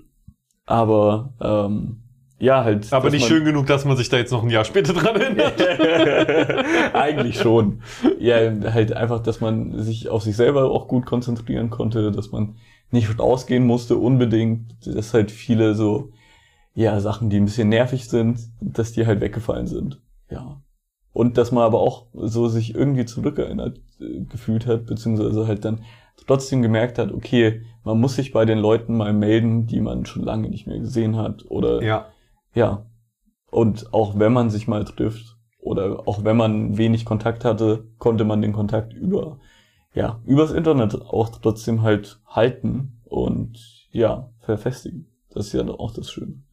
Aber, ähm, ja, halt. Aber nicht man- schön genug, dass man sich da jetzt noch ein Jahr später dran erinnert. (laughs) Eigentlich schon. Ja, halt einfach, dass man sich auf sich selber auch gut konzentrieren konnte, dass man nicht rausgehen musste unbedingt, dass halt viele so, ja, Sachen, die ein bisschen nervig sind, dass die halt weggefallen sind. Ja. Und dass man aber auch so sich irgendwie zurückerinnert äh, gefühlt hat, beziehungsweise halt dann trotzdem gemerkt hat, okay, man muss sich bei den Leuten mal melden, die man schon lange nicht mehr gesehen hat oder ja. ja. Und auch wenn man sich mal trifft oder auch wenn man wenig Kontakt hatte, konnte man den Kontakt über, ja, übers Internet auch trotzdem halt halten und ja, verfestigen. Das ist ja auch das Schöne.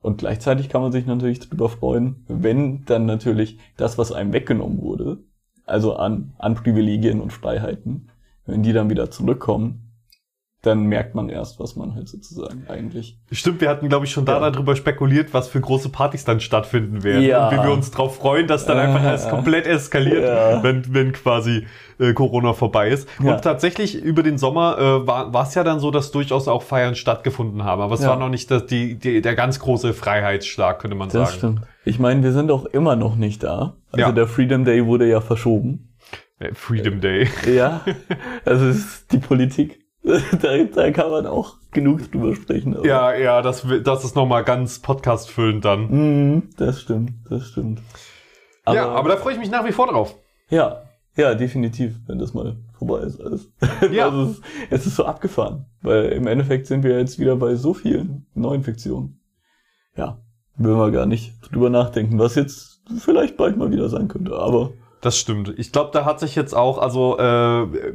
Und gleichzeitig kann man sich natürlich darüber freuen, wenn dann natürlich das, was einem weggenommen wurde, also an, an Privilegien und Freiheiten, wenn die dann wieder zurückkommen, dann merkt man erst, was man halt sozusagen eigentlich. Stimmt, wir hatten, glaube ich, schon da Ja. darüber spekuliert, was für große Partys dann stattfinden werden. Ja. Und wie wir uns drauf freuen, dass dann Äh, einfach alles komplett eskaliert, ja. wenn, wenn quasi äh, Corona vorbei ist. Ja. Und tatsächlich über den Sommer äh, war war es ja dann so, dass durchaus auch Feiern stattgefunden haben. Aber es war noch nicht das, die, die, der ganz große Freiheitsschlag, könnte man Das sagen. stimmt. Ich meine, wir sind auch immer noch nicht da. Also der Freedom Day wurde ja verschoben. Äh, Freedom Day. Ja, (laughs) also es ist die Politik. (laughs) da, da kann man auch genug drüber sprechen. aber- Ja, ja, das, das ist nochmal ganz podcastfüllend dann. Mhm, das stimmt, das stimmt. ja, aber da freue ich mich nach wie vor drauf. Ja, ja, definitiv, wenn das mal vorbei ist alles. (laughs) Ja. Also es, ist, es ist so abgefahren, weil im Endeffekt sind wir jetzt wieder bei so vielen Neuinfektionen. Ja, will man gar nicht drüber nachdenken, was jetzt vielleicht bald mal wieder sein könnte, aber Das stimmt. Ich glaube, da hat sich jetzt auch, also äh,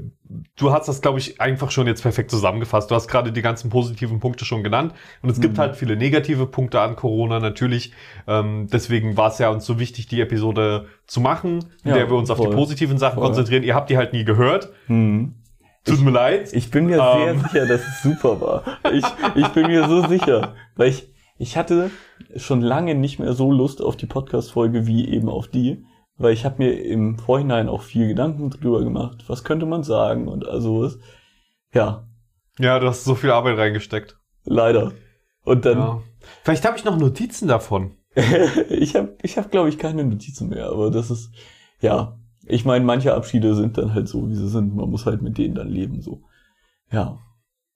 du hast das, glaube ich, einfach schon jetzt perfekt zusammengefasst. Du hast gerade die ganzen positiven Punkte schon genannt. Und es gibt Mhm. halt viele negative Punkte an Corona natürlich. Ähm, deswegen war es ja uns so wichtig, die Episode zu machen, in Ja, der wir uns auf die voll. positiven Sachen Voll. konzentrieren. Ihr habt die halt nie gehört. hm. Tut mir leid. Ich bin mir sehr Ähm. sicher, dass es super war. Ich, ich bin mir so sicher, weil ich, ich hatte schon lange nicht mehr so Lust auf die Podcast-Folge wie eben auf die, weil ich habe mir im Vorhinein auch viel Gedanken drüber gemacht, was könnte man sagen und also was. Ja, Ja, du hast so viel Arbeit reingesteckt. leider. Und dann, Ja. Vielleicht habe ich noch Notizen davon. ich (laughs) habe, ich hab, glaube ich, keine Notizen mehr, aber das ist, ja, ich meine, manche Abschiede sind dann halt so, wie sie sind. Man muss halt mit denen dann leben, so. Ja.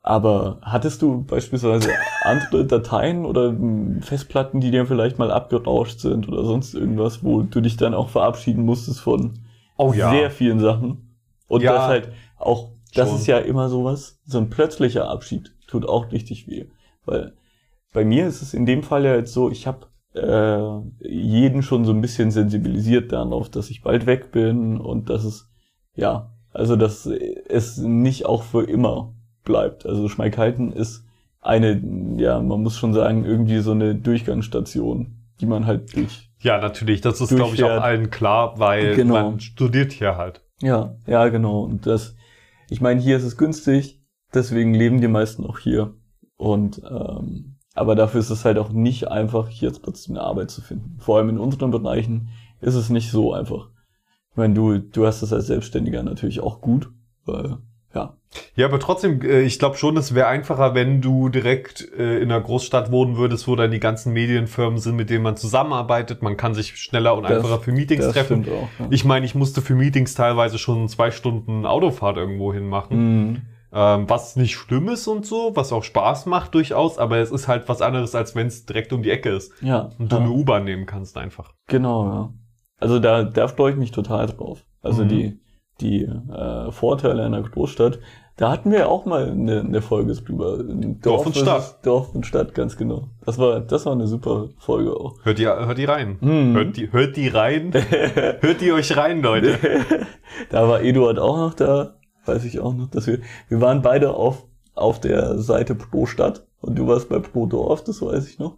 Aber hattest du beispielsweise andere (laughs) Dateien oder hm, Festplatten, die dir vielleicht mal abgerauscht sind oder sonst irgendwas, wo du dich dann auch verabschieden musstest von Oh ja. sehr vielen Sachen? Und Ja. das halt auch, das Schon. ist ja immer sowas, so ein plötzlicher Abschied tut auch richtig weh. Weil bei mir ist es in dem Fall ja jetzt so, ich habe äh, jeden schon so ein bisschen sensibilisiert darauf, dass ich bald weg bin und dass es, ja, also dass es nicht auch für immer bleibt. Also Schmeikhalten ist eine, ja, man muss schon sagen, irgendwie so eine Durchgangsstation, die man halt durch. Ja, natürlich. Das ist, glaube ich, auch allen klar, weil Genau. man studiert hier halt. Ja, ja, genau. Und das, ich meine, hier ist es günstig, deswegen leben die meisten auch hier. Und ähm, aber dafür ist es halt auch nicht einfach, hier jetzt trotzdem eine Arbeit zu finden. Vor allem in unseren Bereichen ist es nicht so einfach. Ich meine, du, du hast das als Selbstständiger natürlich auch gut, weil, ja. Aber trotzdem, äh, ich glaube schon, es wäre einfacher, wenn du direkt äh, in einer Großstadt wohnen würdest, wo dann die ganzen Medienfirmen sind, mit denen man zusammenarbeitet. Man kann sich schneller und Das- einfacher für Meetings Das treffen. stimmt auch. Ja. Ich meine, ich musste für Meetings teilweise schon zwei Stunden Autofahrt irgendwo hin machen, Mhm. ähm, was nicht schlimm ist und so, was auch Spaß macht durchaus, aber es ist halt was anderes, als wenn es direkt um die Ecke ist Ja, und du ja. eine U-Bahn nehmen kannst einfach. Genau, ja. Also da, da freue ich mich total drauf. Also Mhm. die, die äh, Vorteile einer Großstadt. Da hatten wir auch mal eine, eine Folge drüber. Dorf und versus Stadt. Dorf und Stadt, ganz genau. Das war, das war eine super Folge auch. Hört die, hört die rein. Mhm. Hört die, hört die rein. (laughs) hört die euch rein, Leute. (laughs) da war Eduard auch noch da, weiß ich auch noch, dass wir, wir waren beide auf, auf der Seite pro Stadt und du warst bei pro Dorf, das weiß ich noch.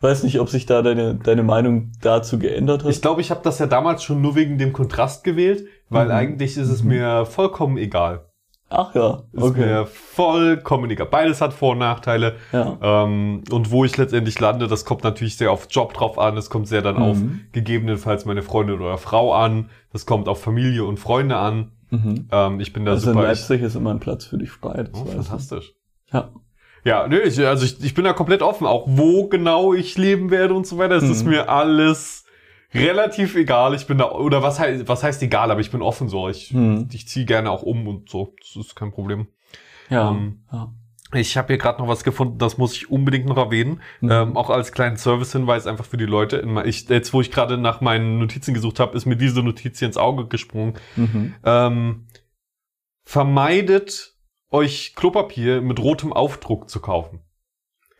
Weiß nicht, ob sich da deine, deine Meinung dazu geändert hat. Ich glaube, ich habe das ja damals schon nur wegen dem Kontrast gewählt, weil Mhm. eigentlich ist es Mhm. mir vollkommen egal. Ach ja, Ist okay. mir vollkommen egal. Beides hat Vor- und Nachteile. Ja. Ähm, und wo ich letztendlich lande, das kommt natürlich sehr auf Job drauf an. Es kommt sehr dann auf Mhm. gegebenenfalls meine Freundin oder Frau an. Das kommt auf Familie und Freunde an. Mhm. Ähm, ich bin da Also in super. Leipzig ist immer ein Platz für dich frei. Das oh, ich. fantastisch. Ja. Ja, nö, ich, also ich, ich bin da komplett offen. Auch wo genau ich leben werde und so weiter. Es ist Mhm. mir alles relativ egal. Ich bin da, oder was heißt, was heißt egal, aber ich bin offen so. Ich, Hm. ich ziehe gerne auch um und so. Das ist kein Problem. Ja. Ähm, ja. Ich habe hier gerade noch was gefunden, das muss ich unbedingt noch erwähnen. Mhm. Ähm, auch als kleinen Servicehinweis einfach für die Leute. Ich, jetzt, wo ich gerade nach meinen Notizen gesucht habe, ist mir diese Notiz hier ins Auge gesprungen. Mhm. Ähm, vermeidet euch Klopapier mit rotem Aufdruck zu kaufen.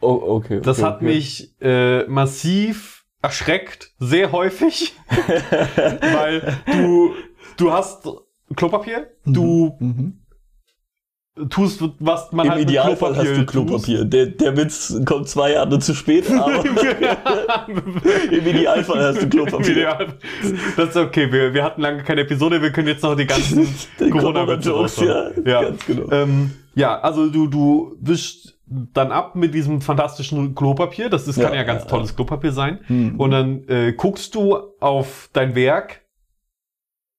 Oh, okay. Das okay, hat okay. mich äh, massiv erschreckt, sehr häufig, (laughs) weil du du hast Klopapier, du Mhm. tust, was man Im halt Idealfall hast du Klopapier. Der, der Witz kommt zwei Jahre zu spät, (laughs) aber (laughs) im Idealfall hast du Klopapier. Das ist okay. Wir, wir hatten lange keine Episode. Wir können jetzt noch die ganzen Corona-Jokes, raushauen. ja, ja. genau. Ähm, ja, also du, du wischst dann ab mit diesem fantastischen Klopapier. Das ist, kann Ja, ja ganz ja, tolles Klopapier sein. Hm. Und dann äh, guckst du auf dein Werk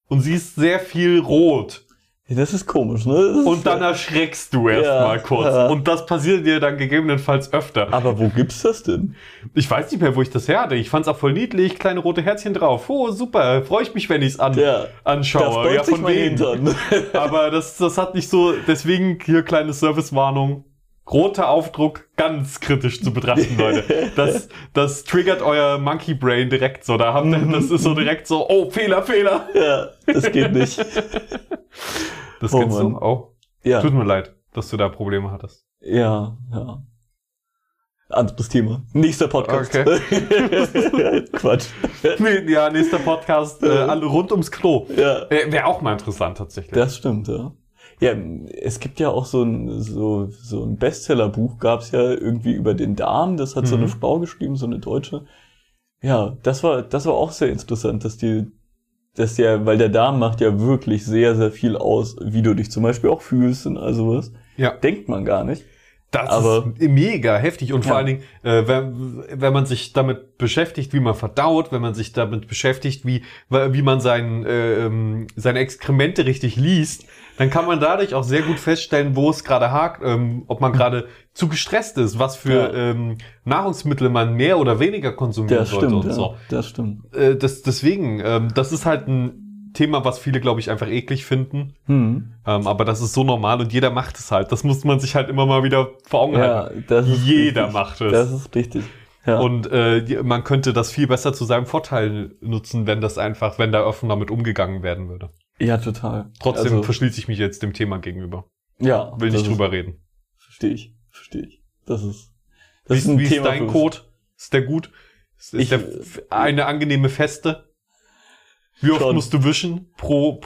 und siehst sehr viel rot. Das ist komisch, ne? Das Und dann erschreckst du erstmal Ja, kurz. ja. Und das passiert dir dann gegebenenfalls öfter. aber wo gibt's das denn? Ich weiß nicht mehr, wo ich das her hatte. Ich fand's auch voll niedlich, kleine rote Herzchen drauf. Oh, super, freue ich mich, wenn ich's an, Ja, anschaue. ja, sich von? Hintern. (laughs) Aber das, das hat nicht so, deswegen hier kleine Servicewarnung. Roter Aufdruck, ganz kritisch zu betrachten, Leute. (laughs) Das, das triggert euer Monkey Brain direkt so. Da habt ihr, das ist so direkt so, oh, Fehler, Fehler. ja, das geht nicht. Das Oh, kennst du Mann. auch. Ja, Tut mir leid, dass du da Probleme hattest. ja, ja. Anderes Thema. Nächster Podcast. (laughs) Quatsch. Nee, ja, nächster Podcast, äh, alle rund ums Klo. Ja, Wäre auch mal interessant tatsächlich. das stimmt, ja. Ja, es gibt ja auch so ein, so, so ein Bestsellerbuch, gab's ja irgendwie über den Darm, das hat so Mhm. eine Frau geschrieben, so eine Deutsche. Ja, das war, das war auch sehr interessant, dass die, dass ja, weil der Darm macht ja wirklich sehr, sehr viel aus, wie du dich zum Beispiel auch fühlst und all sowas. Ja. Denkt man gar nicht. Das Aber- ist mega heftig und vor Ja. allen Dingen, äh, wenn, wenn man sich damit beschäftigt, wie man verdaut, wenn man sich damit beschäftigt, wie, wie man sein, äh, ähm, seine Exkremente richtig liest, dann kann man dadurch auch sehr gut feststellen, wo es gerade hakt, ähm, ob man gerade zu gestresst ist, was für Ja. ähm, Nahrungsmittel man mehr oder weniger konsumieren Das sollte stimmt, und ja, so. das stimmt. Äh, das, deswegen, ähm, das ist halt ein Thema, was viele, glaube ich, einfach eklig finden. Hm. Ähm, aber das ist so normal und jeder macht es halt. Das muss man sich halt immer mal wieder vor Augen halten. Ja, das ist Jeder richtig. macht es. Das ist richtig. Ja. Und äh, man könnte das viel besser zu seinem Vorteil nutzen, wenn das einfach, wenn da offen damit umgegangen werden würde. Ja, total. Trotzdem Also, verschließe ich mich jetzt dem Thema gegenüber. ja, Will nicht drüber reden. Verstehe ich, verstehe ich. Das ist, Wie das ist, ist ein wie ist Thema dein für mich. Code? Ist der gut? Ist, ist Ich- der eine angenehme Feste? Wie oft Schon. musst du wischen? Pro.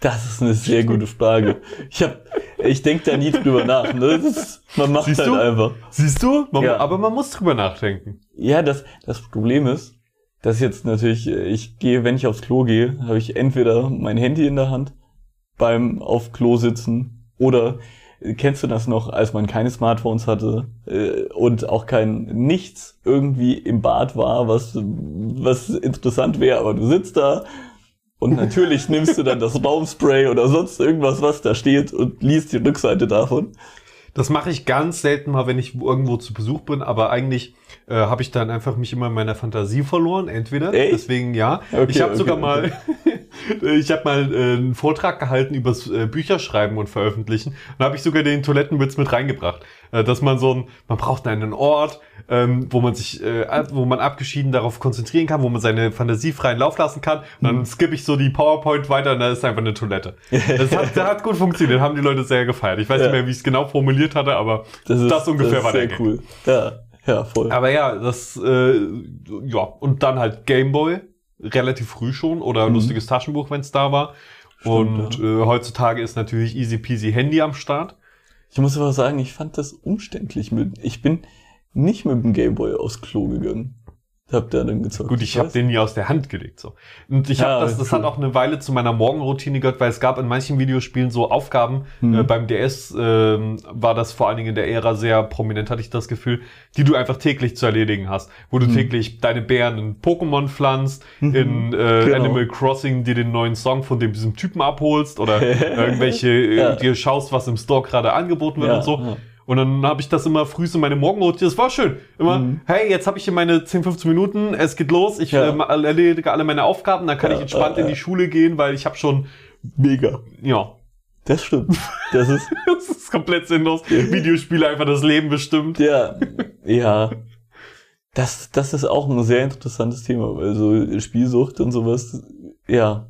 Das ist eine sehr gute Frage. Ich hab, ich denke da nie drüber nach. Ne? Ist, man macht Siehst halt du? einfach. Siehst du? Man, Ja. Aber man muss drüber nachdenken. Ja, das, das Problem ist, dass jetzt natürlich, äh, ich gehe, wenn ich aufs Klo gehe, habe ich entweder mein Handy in der Hand beim auf Klo sitzen oder äh, kennst du das noch, als man keine Smartphones hatte äh, und auch kein nichts irgendwie im Bad war, was was interessant wäre, aber du sitzt da und natürlich nimmst du dann das Raumspray oder sonst irgendwas, was da steht und liest die Rückseite davon. Das mache ich ganz selten mal, wenn ich irgendwo zu Besuch bin, aber eigentlich äh, habe ich dann einfach mich immer in meiner Fantasie verloren, entweder. Echt? Deswegen ja. Okay, ich habe okay, sogar okay. mal, (laughs) ich habe mal äh, einen Vortrag gehalten übers äh, Bücherschreiben und Veröffentlichen. Da habe ich sogar den Toilettenwitz mit reingebracht, dass man so ein, man braucht einen Ort, ähm, wo man sich, äh, wo man abgeschieden darauf konzentrieren kann, wo man seine Fantasie freien Lauf lassen kann. Und dann skippe ich so die PowerPoint weiter und da ist einfach eine Toilette. Das hat, das hat gut funktioniert, haben die Leute sehr gefeiert. Ich weiß Ja. nicht mehr, wie ich es genau formuliert hatte, aber das, ungefähr das war ist der sehr Gag. cool. Ja, ja, voll. Aber ja, das, äh, ja, und dann halt Gameboy, relativ früh schon, oder Mhm. lustiges Taschenbuch, wenn es da war. Stimmt, und äh, heutzutage ist natürlich easy peasy Handy am Start. Ich muss aber sagen, ich fand das umständlich. Ich bin nicht mit dem Gameboy aufs Klo gegangen. Hab da dann gezockt. Gut, ich habe den nie aus der Hand gelegt so. Und ich habe das, das cool. hat auch eine Weile zu meiner Morgenroutine gehört, weil es gab in manchen Videospielen so Aufgaben. Mhm. Äh, beim DS ähm, war das vor allen Dingen in der Ära sehr prominent, hatte ich das Gefühl, die du einfach täglich zu erledigen hast, wo du Mhm. täglich deine Bären in Pokémon pflanzt, Mhm. in äh, Genau. Animal Crossing dir den neuen Song von dem diesem Typen abholst oder (laughs) irgendwelche äh, Ja. dir schaust, was im Store gerade angeboten wird Ja, und so. ja. Und dann habe ich das immer früh so meine Morgenroutine. Das war schön. Immer, Mhm. hey, jetzt habe ich hier meine 10, 15 Minuten, es geht los, ich Ja. äh, erledige alle meine Aufgaben, dann kann Ja, ich entspannt ja, in die. Schule gehen, weil ich habe schon, Mega. ja, Das stimmt. Das ist, (laughs) das ist komplett sinnlos. Videospiele einfach das Leben bestimmt. ja, ja. Das, das ist auch ein sehr interessantes Thema, weil so Spielsucht und sowas, ja,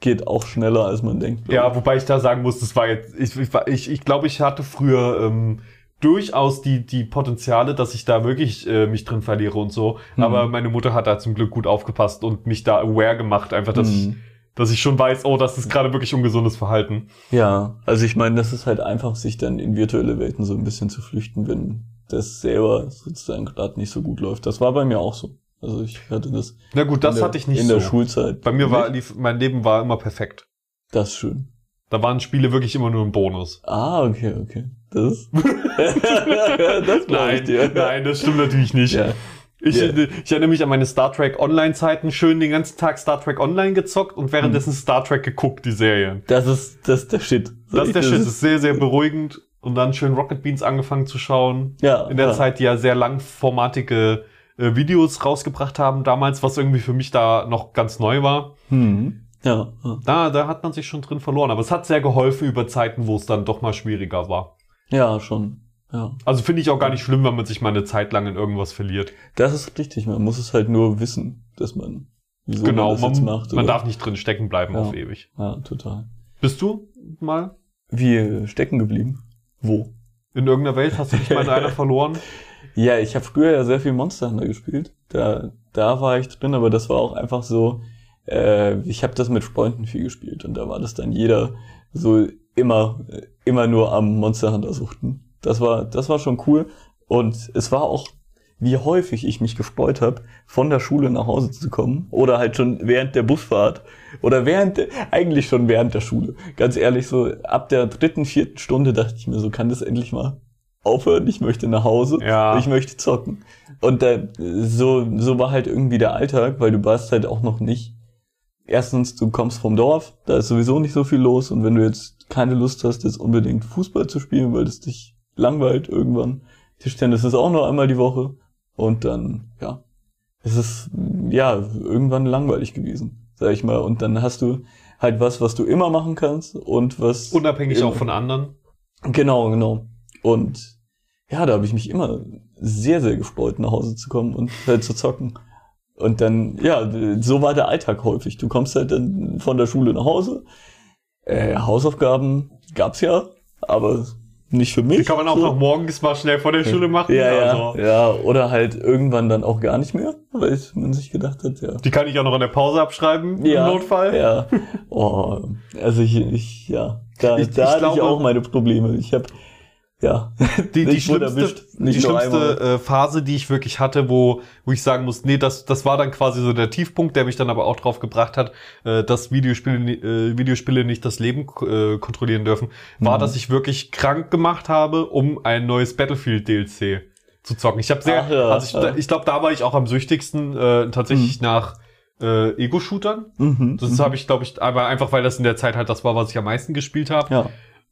geht auch schneller, als man denkt. Ja, wobei ich da sagen muss, das war jetzt, ich ich, ich, ich glaube, ich hatte früher ähm, durchaus die, die Potenziale, dass ich da wirklich äh, mich drin verliere und so. Mhm. Aber meine Mutter hat da zum Glück gut aufgepasst und mich da aware gemacht, einfach, dass ich Mhm. Dass ich schon weiß, oh, das ist gerade wirklich ungesundes Verhalten. Ja, also ich meine, das ist halt einfach, sich dann in virtuelle Welten so ein bisschen zu flüchten, wenn das selber sozusagen gerade nicht so gut läuft. Das war bei mir auch so. Also ich hatte das. Na gut, das der, hatte ich nicht in so. der Schulzeit. Bei mir war lief, mein Leben war immer perfekt. Das ist schön. Da waren Spiele wirklich immer nur ein Bonus. Ah, okay, okay. Das, (laughs) das glaube ich dir. nein, das stimmt natürlich nicht. Ja. Ich, Ja. ich erinnere mich an meine Star Trek Online-Zeiten, schön den ganzen Tag Star Trek Online gezockt und währenddessen Star Trek geguckt, die Serien. Das ist, das ist der Shit. Das ist der Shit, das ist sehr, sehr beruhigend. Und dann schön Rocket Beans angefangen zu schauen. Ja. In der ja. Zeit, die ja sehr langformatige äh, Videos rausgebracht haben damals, was irgendwie für mich da noch ganz neu war. Hm. Ja. Da, da hat man sich schon drin verloren. Aber es hat sehr geholfen über Zeiten, wo es dann doch mal schwieriger war. Ja, schon. Ja. Also finde ich auch gar nicht schlimm, wenn man sich mal eine Zeit lang in irgendwas verliert. Das ist richtig. Man muss es halt nur wissen, dass man, wieso genau, man das man, jetzt macht. man oder? darf nicht drin stecken bleiben Ja. auf ewig. Ja, total. Bist du mal Wie stecken geblieben? Wo? in irgendeiner Welt? Hast du dich mal in einer (laughs) verloren? Ja, ich habe früher ja sehr viel Monster Hunter gespielt. Da, da war ich drin, aber das war auch einfach so, äh, ich habe das mit Freunden viel gespielt und da war das dann jeder so immer, immer nur am Monster Hunter suchten. Das war, das war schon cool und es war auch, wie häufig ich mich gefreut habe, von der Schule nach Hause zu kommen oder halt schon während der Busfahrt oder während, eigentlich schon während der Schule. Ganz ehrlich, so ab der dritten, vierten Stunde dachte ich mir, so kann das endlich mal aufhören. Ich möchte nach Hause. Ja. Ich möchte zocken. Und da, so, so war halt irgendwie der Alltag, weil du warst halt auch noch nicht. Erstens, du kommst vom Dorf, da ist sowieso nicht so viel los. Und wenn du jetzt keine Lust hast, jetzt unbedingt Fußball zu spielen, weil es dich langweilt irgendwann. Tischtennis ist auch nur einmal die Woche. Und dann, ja, es ist, ja, irgendwann langweilig gewesen, sag ich mal. Und dann hast du halt was, was du immer machen kannst und was. Unabhängig immer- auch von anderen. Genau, genau. Und ja, da habe ich mich immer sehr, sehr gefreut, nach Hause zu kommen und halt zu zocken. Und dann, ja, so war der Alltag häufig. Du kommst halt dann von der Schule nach Hause. Äh, Hausaufgaben gab's ja, aber nicht für mich. Die kann man auch so. noch morgens mal schnell vor der Schule machen. Ja, ja, Also, ja. Oder halt irgendwann dann auch gar nicht mehr, weil man sich gedacht hat, ja. die kann ich auch noch in der Pause abschreiben, ja, im Notfall. Ja. Oh, also ich, ich ja, da, Ich- da ich hatte ich glaube- auch meine Probleme. Ich habe ja, (laughs) Die, die schlimmste, erwischt, die schlimmste äh, Phase, die ich wirklich hatte, wo, wo ich sagen muss, nee, das, das war dann quasi so der Tiefpunkt, der mich dann aber auch drauf gebracht hat, äh, dass Videospiele, äh, Videospiele nicht das Leben äh, kontrollieren dürfen, war, Mhm. dass ich wirklich krank gemacht habe, um ein neues Battlefield DLC zu zocken. Ich habe sehr, Ach ja, also ich, ja. ich glaube, da war ich auch am süchtigsten äh, tatsächlich nach äh, Ego-Shootern. Mhm, Das mhm. habe ich, glaube ich, aber einfach, weil das in der Zeit halt das war, was ich am meisten gespielt habe. ja.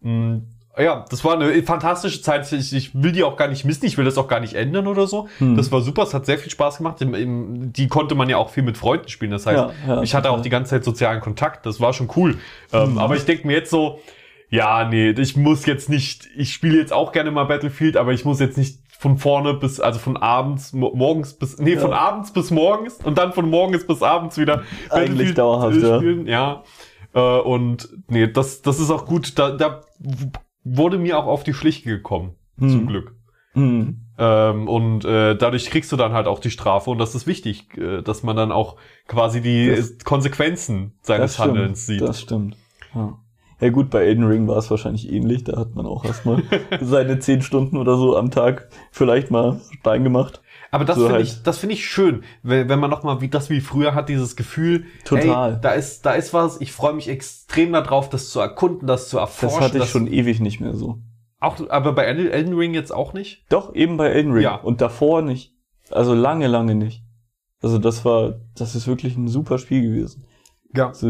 Mm, Ja, das war eine fantastische Zeit. Ich, ich will die auch gar nicht missen. Ich will das auch gar nicht ändern oder so. Hm. Das war super. Es hat sehr viel Spaß gemacht. Die konnte man ja auch viel mit Freunden spielen. Das heißt, Ja, ja, ich hatte auch die ganze Zeit sozialen Kontakt. Das war schon cool. Ähm, Mhm. aber ich denke mir jetzt so, ja, nee, ich muss jetzt nicht, ich spiele jetzt auch gerne mal Battlefield, aber ich muss jetzt nicht von vorne bis, also von abends, mo morgens bis, nee, Ja. von abends bis morgens und dann von morgens bis abends wieder Eigentlich Battlefield, dauerhaft, äh, ja. spielen. Ja. Äh, und nee, das, das ist auch gut. Da, da wurde mir auch auf die Schliche gekommen, Hm. zum Glück. Mhm. Ähm, und äh, dadurch kriegst du dann halt auch die Strafe und das ist wichtig, äh, dass man dann auch quasi die Das- Konsequenzen seines stimmt, Handelns sieht. Das stimmt. Ja. ja gut, bei Elden Ring war es wahrscheinlich ähnlich. Da hat man auch erstmal (laughs) seine zehn Stunden oder so am Tag vielleicht mal Stein gemacht. Aber das So finde halt. ich, das finde ich schön, wenn, wenn man noch mal wie das wie früher hat, dieses Gefühl, Total. ey, da ist, da ist was. Ich freue mich extrem darauf, das zu erkunden, das zu erforschen. Das hatte ich das- schon ewig nicht mehr so. Auch, aber bei Elden Elden Ring jetzt auch nicht. Doch, eben bei Elden Ring. Ja. Und davor nicht. Also lange, lange nicht. Also das war, das ist wirklich ein super Spiel gewesen. Ja. Also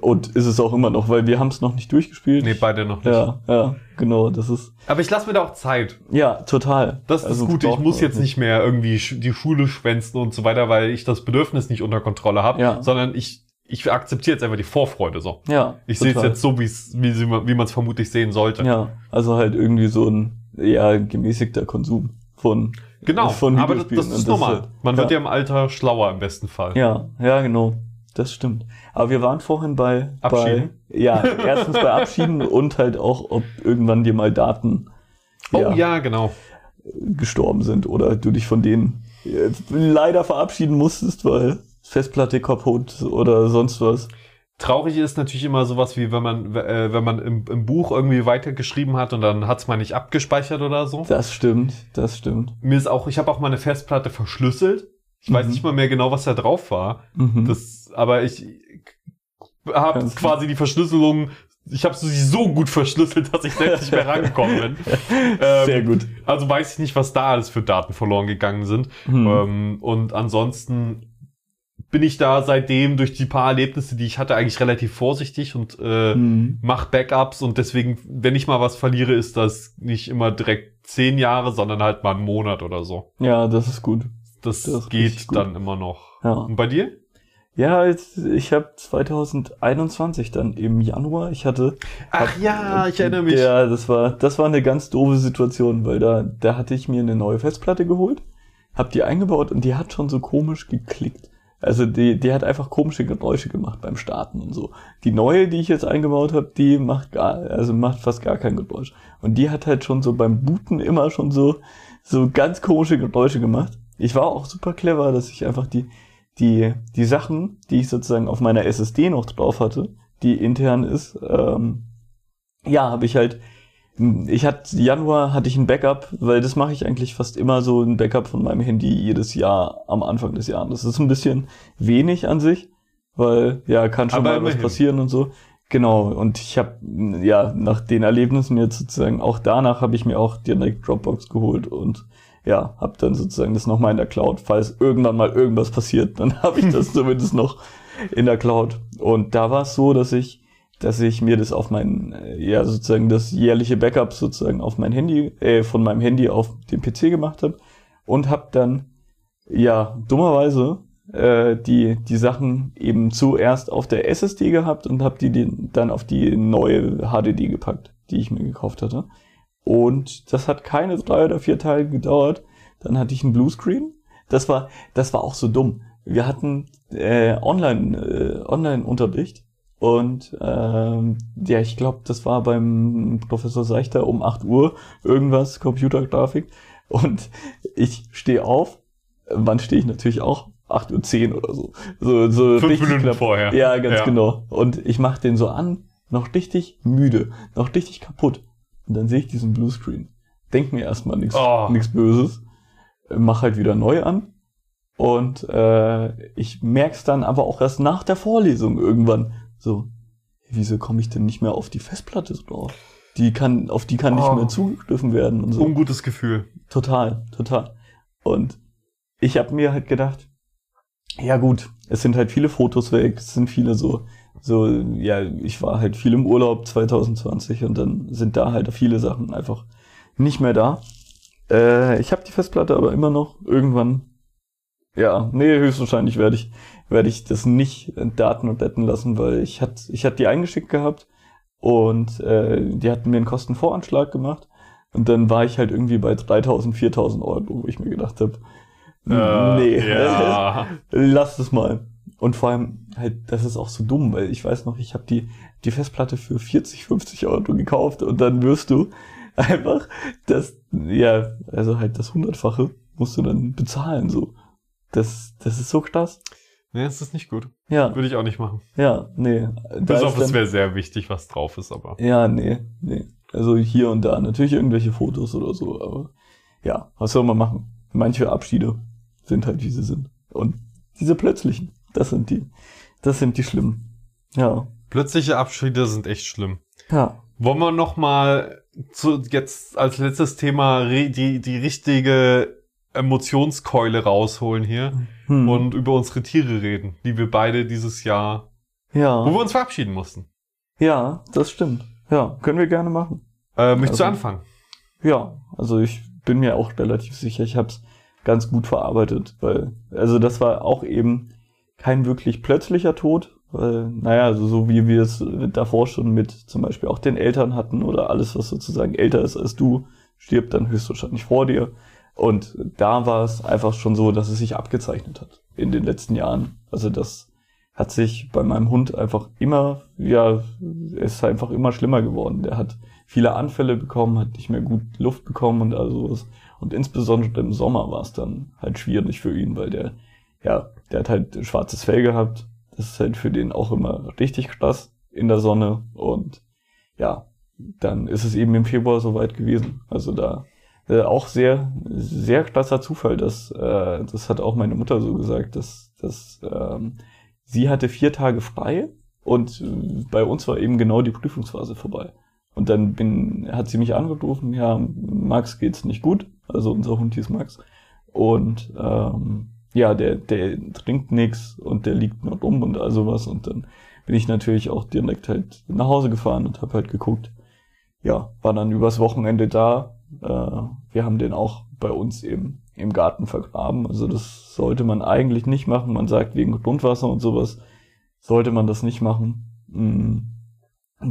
Und ist es auch immer noch, weil wir haben es noch nicht durchgespielt. Nee, beide noch nicht. ja, ja, genau. Das ist, Aber ich lasse mir da auch Zeit. ja, total. Das ist Also das Gute. Ich muss jetzt nicht mehr irgendwie die Schule schwänzen und so weiter, weil ich das Bedürfnis nicht unter Kontrolle habe, Ja. sondern ich, ich akzeptiere jetzt einfach die Vorfreude so. Ja. Ich sehe es jetzt so, wie es, wie, wie man es vermutlich sehen sollte. Ja, also halt irgendwie so ein eher gemäßigter Konsum von Genau, von aber das, das ist normal. halt- Man wird ja. ja im Alter schlauer im besten Fall. Ja, ja, genau. Das stimmt. Aber wir waren vorhin bei, bei Abschieden? ja, erstens bei Abschieden (laughs) und halt auch, ob irgendwann dir mal Daten Oh ja, genau. gestorben sind oder du dich von denen jetzt leider verabschieden musstest, weil Festplatte kaputt oder sonst was. Traurig ist natürlich immer sowas wie, wenn man, äh, wenn man im, im Buch irgendwie weitergeschrieben hat und dann hat's mal nicht abgespeichert oder so. Das stimmt, das stimmt. Mir ist auch, ich habe auch meine Festplatte verschlüsselt. Ich weiß Mhm. nicht mal mehr genau, was da drauf war. Mhm. Das, aber ich habe quasi die Verschlüsselung, ich habe sie so gut verschlüsselt, dass ich selbst nicht mehr rangekommen bin. (laughs) Ähm, Sehr gut. Also weiß ich nicht, was da alles für Daten verloren gegangen sind. Hm. Ähm, und ansonsten bin ich da seitdem durch die paar Erlebnisse, die ich hatte, eigentlich relativ vorsichtig und äh, Hm. mach Backups und deswegen, wenn ich mal was verliere, ist das nicht immer direkt zehn Jahre, sondern halt mal einen Monat oder so. Ja, das ist gut. Das, Das ist geht dann immer noch. Ja. Und bei dir? Ja, ich habe 2021 dann im Januar, ich hatte Ach ja, ich erinnere mich. Ja, das war das war eine ganz doofe Situation, weil da da hatte ich mir eine neue Festplatte geholt, hab die eingebaut und die hat schon so komisch geklickt. Also die die hat einfach komische Geräusche gemacht beim Starten und so. Die neue, die ich jetzt eingebaut habe, die macht gar also macht fast gar kein Geräusch und die hat halt schon so beim Booten immer schon so so ganz komische Geräusche gemacht. Ich war auch super clever, dass ich einfach die die die Sachen, die ich sozusagen auf meiner SSD noch drauf hatte, die intern ist, ähm, ja, habe ich halt, ich hatte, Januar hatte ich ein Backup, weil das mache ich eigentlich fast immer so, ein Backup von meinem Handy jedes Jahr am Anfang des Jahres. Das ist ein bisschen wenig an sich, weil, ja, kann schon Aber mal was immerhin. passieren und so. Genau, und ich habe, ja, nach den Erlebnissen jetzt sozusagen, auch danach habe ich mir auch direkt Dropbox geholt und ja, habe dann sozusagen das nochmal in der Cloud. Falls irgendwann mal irgendwas passiert, dann (laughs) habe ich das (laughs) zumindest noch in der Cloud. Und da war es so, dass ich, dass ich mir das auf mein, äh, ja sozusagen das jährliche Backup sozusagen auf mein Handy, äh, von meinem Handy auf den PC gemacht habe und habe dann, ja dummerweise äh, die die Sachen eben zuerst auf der SSD gehabt und habe die, die dann auf die neue HDD gepackt, die ich mir gekauft hatte. Und das hat keine drei oder vier Tage gedauert. Dann hatte ich einen Bluescreen. Das war, das war auch so dumm. Wir hatten äh, Online, äh, Online-Unterricht und ähm, ja, ich glaube, das war beim Professor Seichter um 8 Uhr irgendwas, Computergrafik. Und ich stehe auf. Wann stehe ich natürlich auch? 8.10 Uhr oder so. So, so Fünf Minuten knapp. vorher. Ja, ganz Ja. genau. Und ich mache den so an, noch richtig müde, noch richtig kaputt. Und dann sehe ich diesen Bluescreen. Denk mir erstmal nichts Oh. Böses. Äh, Mach halt wieder neu an. Und äh, ich merk's dann aber auch erst nach der Vorlesung irgendwann. So, wieso komme ich denn nicht mehr auf die Festplatte drauf? Die kann, auf die kann nicht Oh. mehr zugegriffen werden und so. Ungutes Gefühl. Total, total. Und ich habe mir halt gedacht, ja gut, es sind halt viele Fotos weg, es sind viele so, so, ja, ich war halt viel im Urlaub 2020 und dann sind da halt viele Sachen einfach nicht mehr da. Äh, ich habe die Festplatte aber immer noch irgendwann, ja, nee, höchstwahrscheinlich werde ich, werde ich das nicht Daten und retten lassen, weil ich hatte, ich hatte die eingeschickt gehabt und äh, die hatten mir einen Kostenvoranschlag gemacht und dann war ich halt irgendwie bei 3000, 4000 Euro, wo ich mir gedacht habe, Äh, nee, Ja. (laughs) lass es mal. Und vor allem halt, das ist auch so dumm, weil ich weiß noch, ich habe die die Festplatte für 40, 50 Euro gekauft und dann wirst du (laughs) einfach das, ja, also halt das hundertfache musst du dann bezahlen so. Das, das ist so krass. Nee, das ist nicht gut. Ja, Würde ich auch nicht machen. ja, nee. Bis auf, es wäre sehr wichtig, was drauf ist, aber. Ja, nee, nee. Also hier und da natürlich irgendwelche Fotos oder so, aber ja, was soll man machen? Manche Abschiede sind halt wie sie sind. Und diese plötzlichen, das sind die, das sind die schlimmen. Ja, Plötzliche Abschiede sind echt schlimm. ja, Wollen wir noch mal zu, jetzt als letztes Thema die, die richtige Emotionskeule rausholen hier hm. und über unsere Tiere reden, die wir beide dieses Jahr, wo ja, wir uns verabschieden mussten. ja, das stimmt. Ja, können wir gerne machen. Äh, möchtest du Also- anfangen? Ja, also ich bin mir auch relativ sicher, ich habe es ganz gut verarbeitet, weil, also das war auch eben kein wirklich plötzlicher Tod, weil, naja, also so wie wir es davor schon mit zum Beispiel auch den Eltern hatten oder alles, was sozusagen älter ist als du, stirbt dann höchstwahrscheinlich vor dir. Und da war es einfach schon so, dass es sich abgezeichnet hat in den letzten Jahren. Also das hat sich bei meinem Hund einfach immer, ja, es ist einfach immer schlimmer geworden. Der hat viele Anfälle bekommen, hat nicht mehr gut Luft bekommen und all sowas. Und insbesondere im Sommer war es dann halt schwierig für ihn, weil der, ja, der hat halt schwarzes Fell gehabt. Das ist halt für den auch immer richtig krass in der Sonne und ja, dann ist es eben im Februar soweit gewesen. Also da äh, auch sehr, sehr krasser Zufall, dass äh, das hat auch meine Mutter so gesagt, dass, dass ähm, sie hatte vier Tage frei und äh, bei uns war eben genau die Prüfungsphase vorbei. Und dann bin, hat sie mich angerufen, ja, Max geht's nicht gut, also unser Hund hieß Max. Und ähm, ja, der, der trinkt nix und der liegt noch rum und all sowas. Und dann bin ich natürlich auch direkt halt nach Hause gefahren und habe halt geguckt. Ja, war dann übers Wochenende da. Äh, wir haben den auch bei uns im, im Garten vergraben. Also das sollte man eigentlich nicht machen. Man sagt wegen Grundwasser und sowas sollte man das nicht machen. Mhm.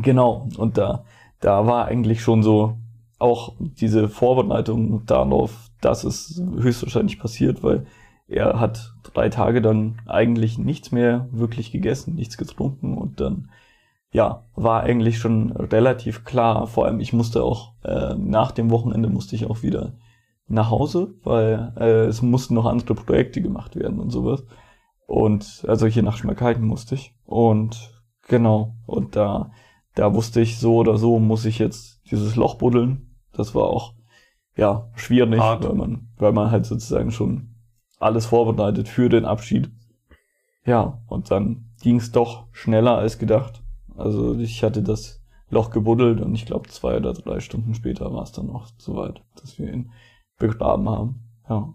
Genau. Und da, da war eigentlich schon so auch diese Vorbereitung darauf, dass es höchstwahrscheinlich passiert, weil er hat drei Tage dann eigentlich nichts mehr wirklich gegessen, nichts getrunken und dann ja, war eigentlich schon relativ klar. Vor allem, ich musste auch äh, nach dem Wochenende musste ich auch wieder nach Hause, weil äh, es mussten noch andere Projekte gemacht werden und sowas. Und also hier nach Schmerkalten musste ich. Und genau, und da, da wusste ich so oder so, muss ich jetzt dieses Loch buddeln. Das war auch ja schwierig, Hart. weil man, weil man halt sozusagen schon alles vorbereitet für den Abschied. Ja, und dann ging es doch schneller als gedacht. Also ich hatte das Loch gebuddelt und ich glaube zwei oder drei Stunden später war es dann noch soweit, dass wir ihn begraben haben. Ja.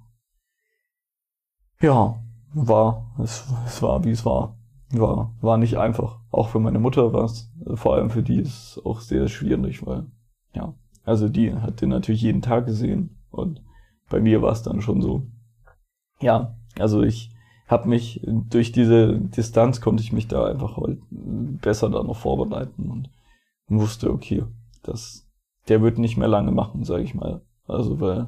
Ja, war, es, es war wie es war. War, war nicht einfach. Auch für meine Mutter war es, vor allem für die ist es auch sehr schwierig, weil, ja, also die hat den natürlich jeden Tag gesehen und bei mir war es dann schon so, ja, also ich habe mich durch diese Distanz konnte ich mich da einfach halt besser da noch vorbereiten und wusste, okay, das, der wird nicht mehr lange machen, sage ich mal. Also weil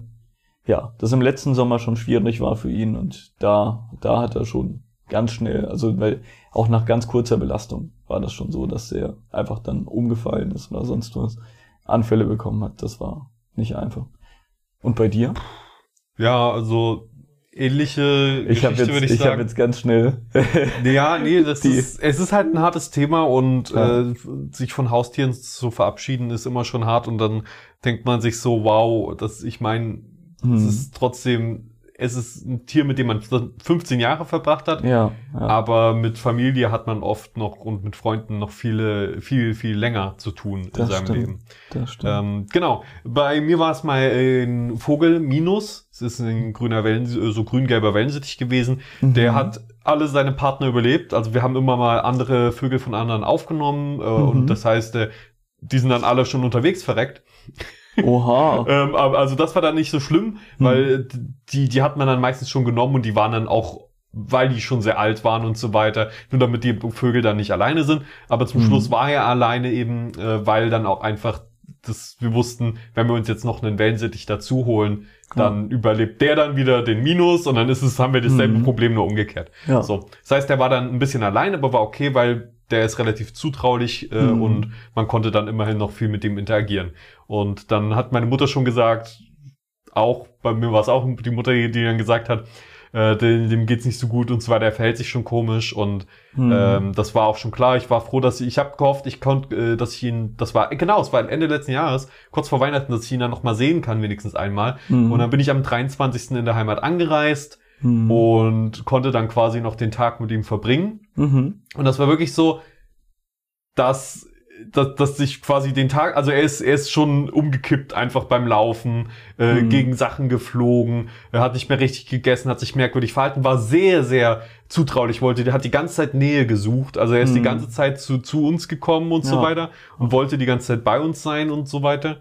ja, das im letzten Sommer schon schwierig war für ihn und da, da hat er schon ganz schnell, also weil auch nach ganz kurzer Belastung war das schon so, dass er einfach dann umgefallen ist oder sonst was, Anfälle bekommen hat. Das war nicht einfach. Und bei dir? Ja, also ähnliche ich Geschichte, jetzt, würde ich, ich sagen. Ich habe jetzt ganz schnell. (laughs) ja, nee, das ist, es ist halt ein hartes Thema und ja. äh, sich von Haustieren zu verabschieden ist immer schon hart und dann denkt man sich so, wow, das, ich meine, hm. es ist trotzdem es ist ein Tier, mit dem man 15 Jahre verbracht hat. Ja, ja, Aber mit Familie hat man oft noch und mit Freunden noch viele, viel, viel länger zu tun das in seinem stimmt. Leben. Das stimmt. Ähm, genau. Bei mir war es mal ein Vogel Minus. Es ist ein grüner Wellen, so grün-gelber Wellensittich gewesen. Mhm. Der hat alle seine Partner überlebt. Also wir haben immer mal andere Vögel von anderen aufgenommen. Äh, mhm. Und das heißt, äh, die sind dann alle schon unterwegs verreckt. Oha. (laughs) ähm, also das war dann nicht so schlimm, hm. weil die, die hat man dann meistens schon genommen und die waren dann auch, weil die schon sehr alt waren und so weiter, nur damit die Vögel dann nicht alleine sind. Aber zum hm. Schluss war er alleine eben, äh, weil dann auch einfach das, wir wussten, wenn wir uns jetzt noch einen Wellensittich dazu holen, dann ja. überlebt der dann wieder den Minus und dann ist es, haben wir dasselbe mhm. Problem nur umgekehrt. Ja. So. Das heißt, der war dann ein bisschen allein, aber war okay, weil der ist relativ zutraulich äh, mhm. und man konnte dann immerhin noch viel mit dem interagieren. Und dann hat meine Mutter schon gesagt, auch bei mir war es auch die Mutter, die dann gesagt hat, äh, dem, dem geht's nicht so gut und zwar der verhält sich schon komisch und mhm. ähm, das war auch schon klar. Ich war froh, dass ich, ich habe gehofft, ich konnte, äh, dass ich ihn, das war genau, es war Ende letzten Jahres, kurz vor Weihnachten, dass ich ihn dann noch mal sehen kann, wenigstens einmal. Mhm. Und dann bin ich am 23. in der Heimat angereist mhm. und konnte dann quasi noch den Tag mit ihm verbringen. Mhm. Und das war wirklich so, dass dass, dass sich quasi den Tag, also er ist, er ist schon umgekippt einfach beim Laufen, äh, mhm. gegen Sachen geflogen, er hat nicht mehr richtig gegessen, hat sich merkwürdig verhalten, war sehr, sehr zutraulich, wollte, der hat die ganze Zeit Nähe gesucht, also er ist mhm. die ganze Zeit zu, zu uns gekommen und ja. so weiter und wollte die ganze Zeit bei uns sein und so weiter.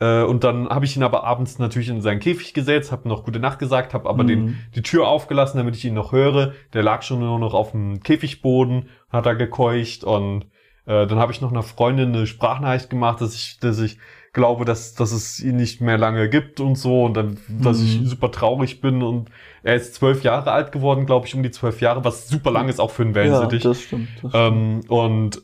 Äh, und dann habe ich ihn aber abends natürlich in seinen Käfig gesetzt, habe noch gute Nacht gesagt, habe aber mhm. den, die Tür aufgelassen, damit ich ihn noch höre. Der lag schon nur noch auf dem Käfigboden, hat da gekeucht und äh, dann habe ich noch einer Freundin eine Sprachnachricht gemacht, dass ich, dass ich glaube, dass, dass es ihn nicht mehr lange gibt und so und dann, dass mhm. ich super traurig bin und er ist zwölf Jahre alt geworden, glaube ich, um die zwölf Jahre, was super lang ist auch für einen Wellensittich. Ja, das stimmt. Das stimmt. Ähm, und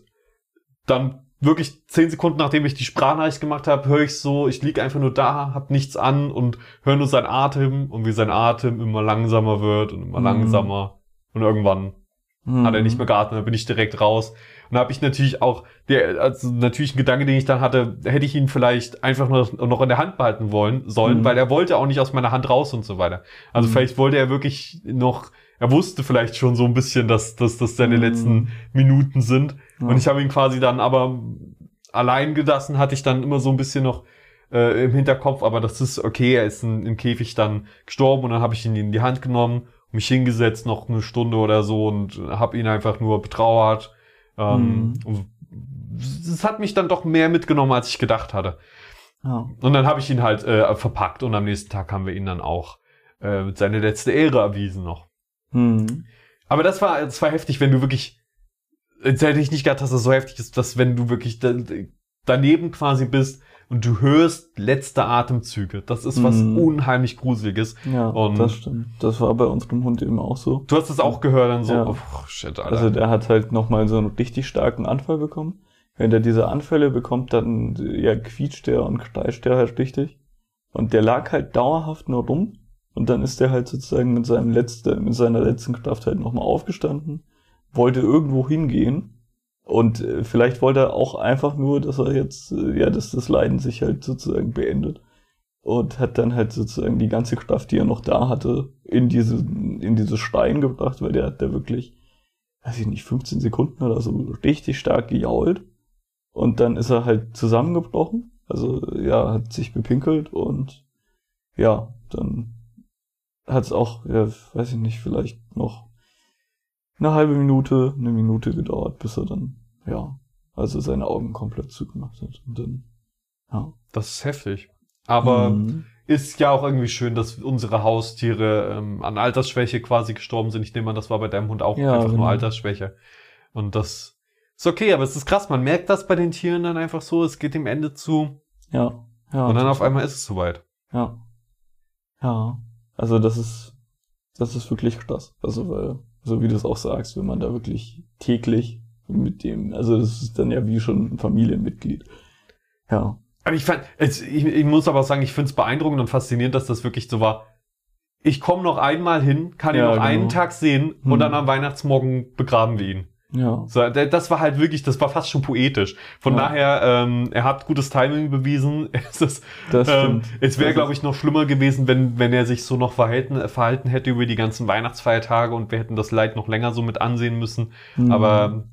dann wirklich zehn Sekunden nachdem ich die Sprachnachricht gemacht habe, höre ich so, ich liege einfach nur da, hab nichts an und höre nur sein Atem und wie sein Atem immer langsamer wird und immer mhm. langsamer und irgendwann hat er nicht mehr geatmet, dann bin ich direkt raus. Und da habe ich natürlich auch, der, also natürlich ein Gedanke, den ich dann hatte, hätte ich ihn vielleicht einfach noch, noch in der Hand behalten wollen sollen, Mhm. weil er wollte auch nicht aus meiner Hand raus und so weiter. Also Mhm. vielleicht wollte er wirklich noch, er wusste vielleicht schon so ein bisschen, dass, dass das seine Mhm. letzten Minuten sind. Und ich habe ihn quasi dann aber allein gelassen, hatte ich dann immer so ein bisschen noch äh, im Hinterkopf, aber das ist okay, er ist in, im Käfig dann gestorben und dann habe ich ihn in die Hand genommen, mich hingesetzt, noch eine Stunde oder so und habe ihn einfach nur betrauert. Ähm, und Es hat mich dann doch mehr mitgenommen, als ich gedacht hatte. Ja. Und dann habe ich ihn halt äh, verpackt und am nächsten Tag haben wir ihn dann auch äh, seine letzte Ehre erwiesen noch. Hm. Aber das war, das war heftig, wenn du wirklich, jetzt hätte ich nicht gedacht, dass das so heftig ist, dass wenn du wirklich da, daneben quasi bist und du hörst letzte Atemzüge. Das ist was Mhm. unheimlich Gruseliges. Ja, Und- das stimmt. Das war bei unserem Hund eben auch so. Du hast es auch gehört, dann so, Ja. oh, shit, Alter. Also der hat halt nochmal so einen richtig starken Anfall bekommen. Wenn der diese Anfälle bekommt, dann ja, quietscht der und kreischt der halt richtig. Und der lag halt dauerhaft nur rum. Und dann ist der halt sozusagen mit seinem letzten, mit seiner letzten Kraft halt nochmal aufgestanden, wollte irgendwo hingehen. Und äh, vielleicht wollte er auch einfach nur, dass er jetzt, äh, ja, dass das Leiden sich halt sozusagen beendet. Und hat dann halt sozusagen die ganze Kraft, die er noch da hatte, in diese, in diese Stein gebracht, weil der hat da wirklich, weiß ich nicht, 15 Sekunden oder so richtig stark gejault. Und dann ist er halt zusammengebrochen. Also ja, hat sich bepinkelt und ja, dann hat es auch, ja, weiß ich nicht, vielleicht noch eine halbe Minute, eine Minute gedauert, bis er dann, ja, also seine Augen komplett zugemacht hat. Und dann, ja. das ist heftig. Aber Mhm. ist ja auch irgendwie schön, dass unsere Haustiere ähm, an Altersschwäche quasi gestorben sind. Ich nehme an, das war bei deinem Hund auch Ja, einfach genau. nur Altersschwäche. Und das ist okay, aber es ist krass. Man merkt das bei den Tieren dann einfach so. Es geht dem Ende zu. ja, ja. und dann auf einmal ist es soweit. Ja. Ja. Also das ist, das ist wirklich krass. Also weil, so wie du es auch sagst, wenn man da wirklich täglich mit dem, also das ist dann ja wie schon ein Familienmitglied. Ja. Aber ich fand, ich, ich muss aber sagen, ich finde es beeindruckend und faszinierend, dass das wirklich so war. Ich komme noch einmal hin, kann ihn Ja, noch genau. einen Tag sehen und Hm. dann am Weihnachtsmorgen begraben wir ihn. Ja. So, das war halt wirklich, das war fast schon poetisch. Von Ja. daher, ähm, er hat gutes Timing bewiesen. (laughs) Es, ist, Das ähm, es wäre, glaube ich, noch schlimmer gewesen, wenn, wenn er sich so noch verhalten, verhalten hätte über die ganzen Weihnachtsfeiertage und wir hätten das Leid noch länger so mit ansehen müssen. Mhm. Aber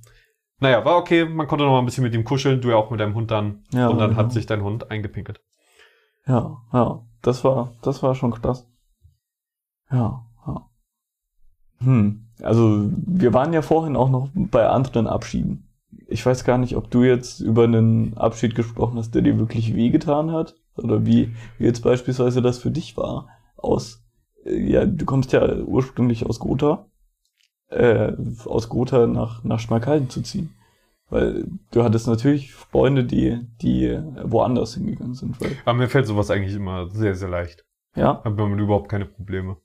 naja, war okay. Man konnte noch mal ein bisschen mit ihm kuscheln, du ja auch mit deinem Hund dann. Ja, und dann genau. hat sich dein Hund eingepinkelt. Ja, ja. Das war, das war schon krass. Ja, ja. Hm. Also, wir waren ja vorhin auch noch bei anderen Abschieden. Ich weiß gar nicht, ob du jetzt über einen Abschied gesprochen hast, der dir wirklich wehgetan hat. Oder wie, wie jetzt beispielsweise das für dich war. Aus, äh, ja, du kommst ja ursprünglich aus Gotha. Äh, aus Gotha nach, nach Schmalkalden zu ziehen. Weil du hattest natürlich Freunde, die, die woanders hingegangen sind. Weil, Aber mir fällt sowas eigentlich immer sehr, sehr leicht. ja, Da hat man überhaupt keine Probleme.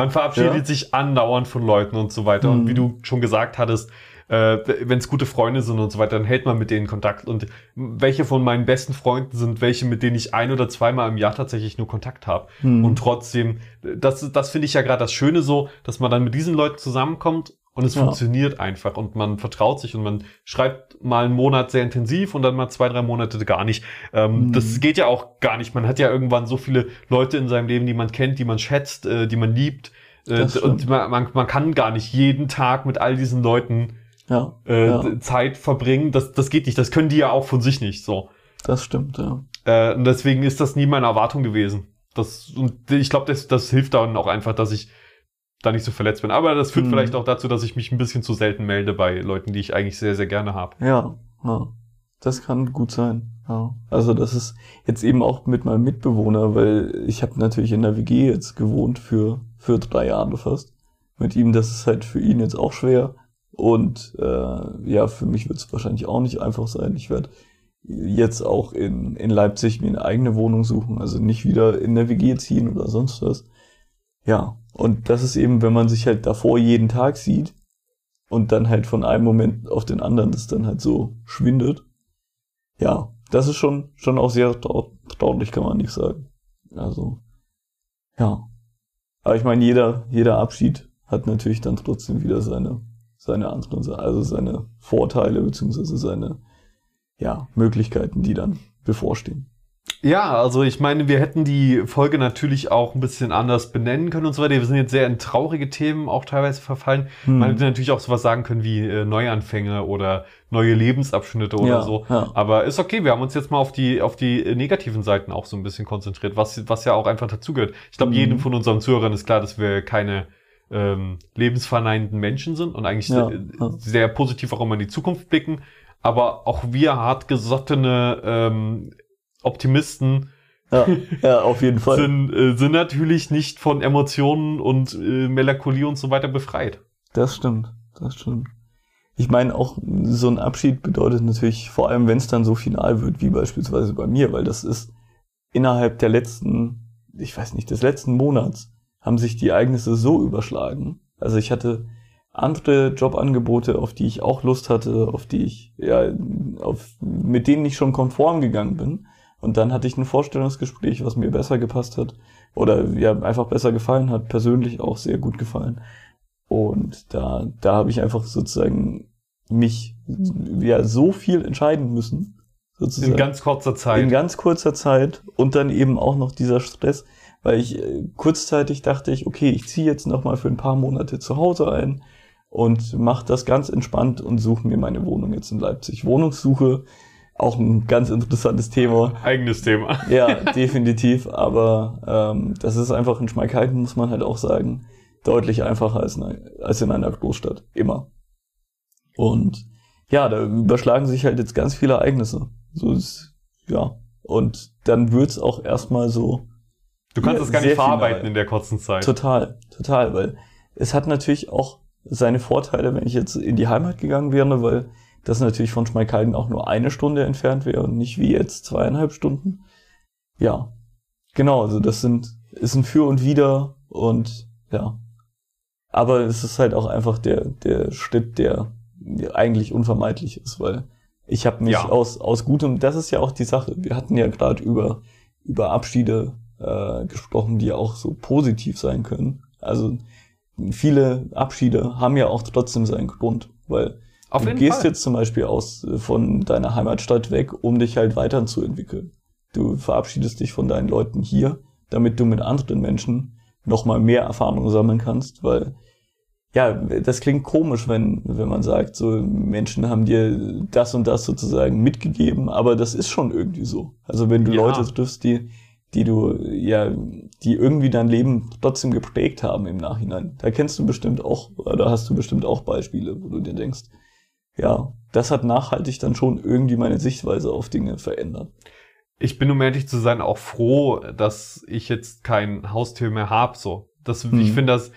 Man verabschiedet Ja. sich andauernd von Leuten und so weiter. Und Mhm. wie du schon gesagt hattest, äh, wenn es gute Freunde sind und so weiter, dann hält man mit denen Kontakt. Und welche von meinen besten Freunden sind welche, mit denen ich ein oder zweimal im Jahr tatsächlich nur Kontakt habe. Hm. Und trotzdem, das, das finde ich ja gerade das Schöne so, dass man dann mit diesen Leuten zusammenkommt und es Ja. funktioniert einfach und man vertraut sich und man schreibt mal einen Monat sehr intensiv und dann mal zwei, drei Monate gar nicht. Ähm, Mhm. Das geht ja auch gar nicht. Man hat ja irgendwann so viele Leute in seinem Leben, die man kennt, die man schätzt, äh, die man liebt. Äh, und man, man, man kann gar nicht jeden Tag mit all diesen Leuten ja, äh, ja, Zeit verbringen. Das, das geht nicht. Das können die ja auch von sich nicht so. das stimmt, ja. Äh, und deswegen ist das nie meine Erwartung gewesen. Das, und ich glaube, das, das hilft dann auch einfach, dass ich da nicht so verletzt bin. Aber das führt Mhm. vielleicht auch dazu, dass ich mich ein bisschen zu selten melde bei Leuten, die ich eigentlich sehr, sehr gerne habe. Ja, ja. Das kann gut sein. Ja. Also das ist jetzt eben auch mit meinem Mitbewohner, weil ich habe natürlich in der WG jetzt gewohnt für, für drei Jahre fast. Mit ihm, das ist halt für ihn jetzt auch schwer. Und äh, ja, für mich wird es wahrscheinlich auch nicht einfach sein. Ich werde jetzt auch in, in Leipzig mir eine eigene Wohnung suchen, also nicht wieder in der WG ziehen oder sonst was. Ja, und das ist eben, wenn man sich halt davor jeden Tag sieht und dann halt von einem Moment auf den anderen das dann halt so schwindet. Ja, das ist schon, schon auch sehr trau traurig, kann man nicht sagen. Also, ja. Aber ich meine, jeder, jeder Abschied hat natürlich dann trotzdem wieder seine, seine anderen, also seine Vorteile beziehungsweise seine ja, Möglichkeiten, die dann bevorstehen. Ja, also ich meine, wir hätten die Folge natürlich auch ein bisschen anders benennen können und so weiter. Wir sind jetzt sehr in traurige Themen auch teilweise verfallen. Hm. Man hätte natürlich auch sowas sagen können wie äh, Neuanfänge oder neue Lebensabschnitte oder Ja, so. ja. Aber ist okay, wir haben uns jetzt mal auf die, auf die äh, negativen Seiten auch so ein bisschen konzentriert, was, was ja auch einfach dazugehört. Ich glaube, Mhm. jedem von unseren Zuhörern ist klar, dass wir keine ähm, lebensverneinenden Menschen sind und eigentlich Ja, ja. sehr positiv auch immer in die Zukunft blicken. Aber auch wir hartgesottene ähm, Optimisten Ja, ja auf jeden (laughs) Fall. sind, äh, sind natürlich nicht von Emotionen und äh, Melancholie und so weiter befreit. Das stimmt, das stimmt. Ich meine, auch so ein Abschied bedeutet natürlich, vor allem wenn es dann so final wird, wie beispielsweise bei mir, weil das ist innerhalb der letzten, ich weiß nicht, des letzten Monats haben sich die Ereignisse so überschlagen. Also ich hatte andere Jobangebote, auf die ich auch Lust hatte, auf die ich, ja, auf, mit denen ich schon konform gegangen bin. Und dann hatte ich ein Vorstellungsgespräch, was mir besser gepasst hat oder ja einfach besser gefallen hat, persönlich auch sehr gut gefallen. Und da, da habe ich einfach sozusagen mich ja so viel entscheiden müssen, sozusagen In ganz kurzer Zeit. in ganz kurzer Zeit und dann eben auch noch dieser Stress, weil ich äh, kurzzeitig dachte ich, okay, ich ziehe jetzt noch mal für ein paar Monate zu Hause ein und mache das ganz entspannt und suche mir meine Wohnung jetzt in Leipzig. Wohnungssuche, auch ein ganz interessantes Thema. Eigenes Thema. (laughs) Ja, definitiv, aber ähm, das ist einfach in Schmalkalden, muss man halt auch sagen, deutlich einfacher als, in- als in einer Großstadt. Immer. Und ja, da überschlagen sich halt jetzt ganz viele Ereignisse. So ist, ja. Und dann wird's auch erstmal so Du kannst Ja, es gar nicht verarbeiten in der kurzen Zeit. total, total, weil es hat natürlich auch seine Vorteile, wenn ich jetzt in die Heimat gegangen wäre, weil das natürlich von Schmalkalden auch nur eine Stunde entfernt wäre und nicht wie jetzt zweieinhalb Stunden. Ja, genau, also das sind, ist ein Für und Wider und ja. Aber es ist halt auch einfach der, der Schritt, der eigentlich unvermeidlich ist, weil ich habe mich Ja. aus, aus gutem, das ist ja auch die Sache. Wir hatten ja gerade über, über Abschiede äh, gesprochen, die auch so positiv sein können. Also viele Abschiede haben ja auch trotzdem seinen Grund, weil Auf du gehst Fall. jetzt zum Beispiel aus äh, von deiner Heimatstadt weg, um dich halt weiterzuentwickeln. Du verabschiedest dich von deinen Leuten hier, damit du mit anderen Menschen nochmal mehr Erfahrung sammeln kannst, weil ja, das klingt komisch, wenn, wenn man sagt, so Menschen haben dir das und das sozusagen mitgegeben, aber das ist schon irgendwie so. Also wenn du Ja. Leute triffst, die, die du, ja, die irgendwie dein Leben trotzdem geprägt haben im Nachhinein. Da kennst du bestimmt auch, oder hast du bestimmt auch Beispiele, wo du dir denkst, ja, das hat nachhaltig dann schon irgendwie meine Sichtweise auf Dinge verändert. Ich bin, um ehrlich zu sein, auch froh, dass ich jetzt kein Haustier mehr hab. So, das, Hm. ich finde das,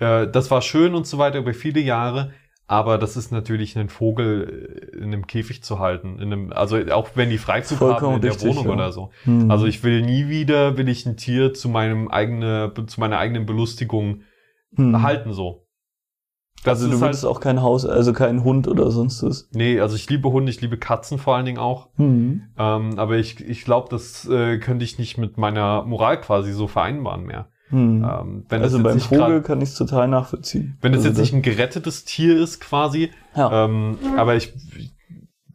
äh, das war schön und so weiter über viele Jahre. Aber das ist natürlich einen Vogel äh, in einem Käfig zu halten, in einem, also auch wenn die Freizug haben Vollkommen in der richtig, Wohnung ja. oder so. Hm. Also ich will nie wieder, will ich ein Tier zu meinem eigene, zu meiner eigenen Belustigung Hm. halten so. Das also du halt, würdest auch kein Haus, also kein Hund oder sonst was. nee, also ich liebe Hunde, ich liebe Katzen vor allen Dingen auch. Hm. Ähm, aber ich, ich glaube, das äh, könnte ich nicht mit meiner Moral quasi so vereinbaren mehr. Hm. Ähm, wenn also beim Vogel grad- kann ich es total nachvollziehen. wenn das also jetzt nicht ein gerettetes Tier ist quasi, ja. ähm, aber ich,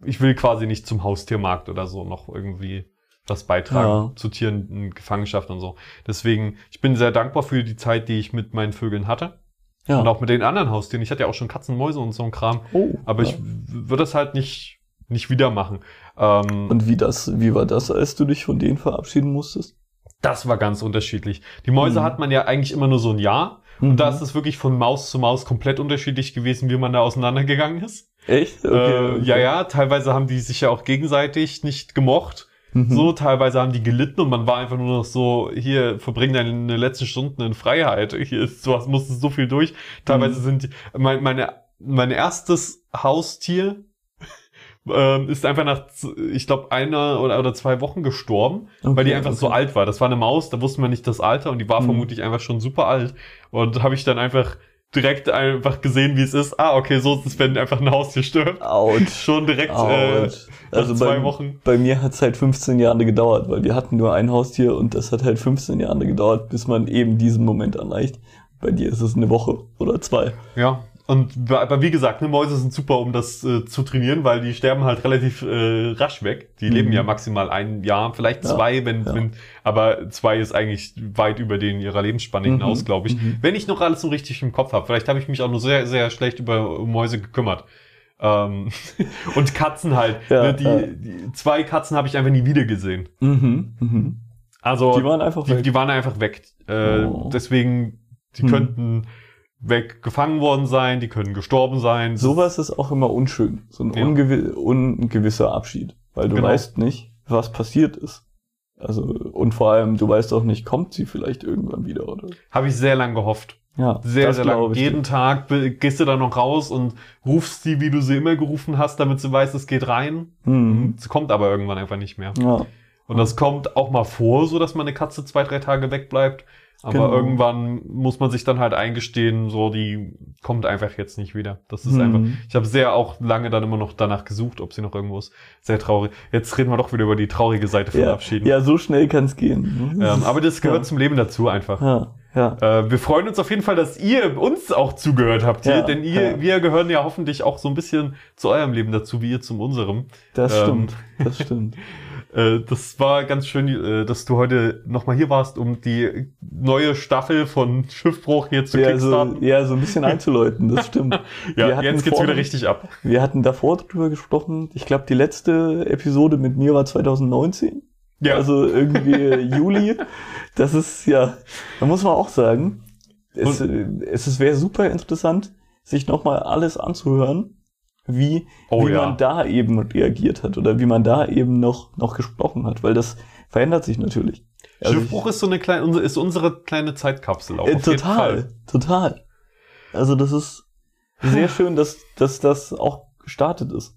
ich will quasi nicht zum Haustiermarkt oder so noch irgendwie was beitragen Ja. zu Tieren in Gefangenschaft und so. Deswegen, ich bin sehr dankbar für die Zeit, die ich mit meinen Vögeln hatte. Ja. Und auch mit den anderen Haustieren. Ich hatte ja auch schon Katzen, Mäuse und so ein Kram. oh, Aber ja. ich würde das halt nicht, nicht wieder machen. Ähm, Und wie das, wie war das, als du dich von denen verabschieden musstest? das war ganz unterschiedlich. Die Mäuse Mhm. hat man ja eigentlich immer nur so ein Jahr. Mhm. Und da ist es wirklich von Maus zu Maus komplett unterschiedlich gewesen, wie man da auseinandergegangen ist. Echt? äh, Ja, ja, teilweise haben die sich ja auch gegenseitig nicht gemocht. Mhm. So, teilweise haben die gelitten und man war einfach nur noch so, hier, verbring deine letzten Stunden in Freiheit. Hier ist, du hast, musstest so viel durch. Teilweise Mhm. sind die, mein, meine, mein erstes Haustier (laughs) ähm, ist einfach nach, ich glaube, einer oder, oder zwei Wochen gestorben, weil die Okay, einfach okay. so alt war. Das war eine Maus, da wusste man nicht das Alter und die war Mhm. vermutlich einfach schon super alt. Und habe ich dann einfach direkt einfach gesehen, wie es ist. Ah, okay, so ist es, wenn einfach ein Haustier stirbt. Ouch. Schon direkt äh, Ouch. nach Also zwei bei, Wochen. bei mir hat es halt 15 Jahre gedauert, weil wir hatten nur ein Haustier und das hat halt 15 Jahre gedauert, bis man eben diesen Moment erreicht. Bei dir ist es eine Woche oder zwei. Ja. Und aber wie gesagt, ne, Mäuse sind super, um das äh, zu trainieren, weil die sterben halt relativ äh, rasch weg. Die Mhm. leben ja maximal ein Jahr, vielleicht Ja, zwei, wenn, ja. wenn, aber zwei ist eigentlich weit über den ihrer Lebensspanne Mhm, hinaus, glaube ich. mhm. Wenn ich noch alles so richtig im Kopf habe. Vielleicht habe ich mich auch nur sehr, sehr schlecht über Mäuse gekümmert. Ähm, (laughs) und Katzen halt. Ja, ne, die, ja. die zwei Katzen habe ich einfach nie wieder gesehen. Mhm, mhm. Also Die waren einfach die, weg. die waren einfach weg. Äh, Oh. Deswegen, die Hm. könnten weg gefangen worden sein, die können gestorben sein. Sowas ist auch immer unschön. So ein Ja. ungewi ungewisser Abschied. Weil du Genau. weißt nicht, was passiert ist. Also, und vor allem, du weißt auch nicht, kommt sie vielleicht irgendwann wieder, oder? Habe ich sehr lang gehofft. Ja, Sehr, sehr lang. Jeden dir. Tag gehst du da noch raus und rufst sie, wie du sie immer gerufen hast, damit sie weiß, es geht rein. Mhm. Es kommt aber irgendwann einfach nicht mehr. Ja. Und das kommt auch mal vor, so dass meine Katze zwei, drei Tage wegbleibt. Aber Genau. irgendwann muss man sich dann halt eingestehen, so die kommt einfach jetzt nicht wieder. Das ist Mhm. einfach. Ich habe sehr auch lange dann immer noch danach gesucht, ob sie noch irgendwo ist. Sehr traurig. Jetzt reden wir doch wieder über die traurige Seite von Ja, Abschieden. ja, so schnell kann es gehen. Ähm, aber das gehört Ja. zum Leben dazu einfach. ja, ja. Äh, wir freuen uns auf jeden Fall, dass ihr uns auch zugehört habt hier, Ja, denn ihr, ja. wir gehören ja hoffentlich auch so ein bisschen zu eurem Leben dazu, wie ihr zum unserem. Das ähm, stimmt. Das stimmt. (laughs) Äh, das war ganz schön, äh, dass du heute nochmal hier warst, um die neue Staffel von Schiffbruch hier zu Ja so, ja, so ein bisschen einzuläuten, das stimmt. (laughs) Ja, jetzt geht's vorhin- wieder richtig ab. Wir hatten davor drüber gesprochen. Ich glaube, die letzte Episode mit mir war 2019. Ja, Also irgendwie (laughs) Juli. Das ist ja, da muss man auch sagen, es, äh, es wäre super interessant, sich nochmal alles anzuhören, wie, Oh wie ja. man da eben reagiert hat oder wie man da eben noch, noch gesprochen hat, weil das verändert sich natürlich. Also Schiffbruch ist so eine kleine, ist unsere kleine Zeitkapsel auch. äh, total, total. Also das ist sehr (laughs) schön, dass, dass das auch gestartet ist.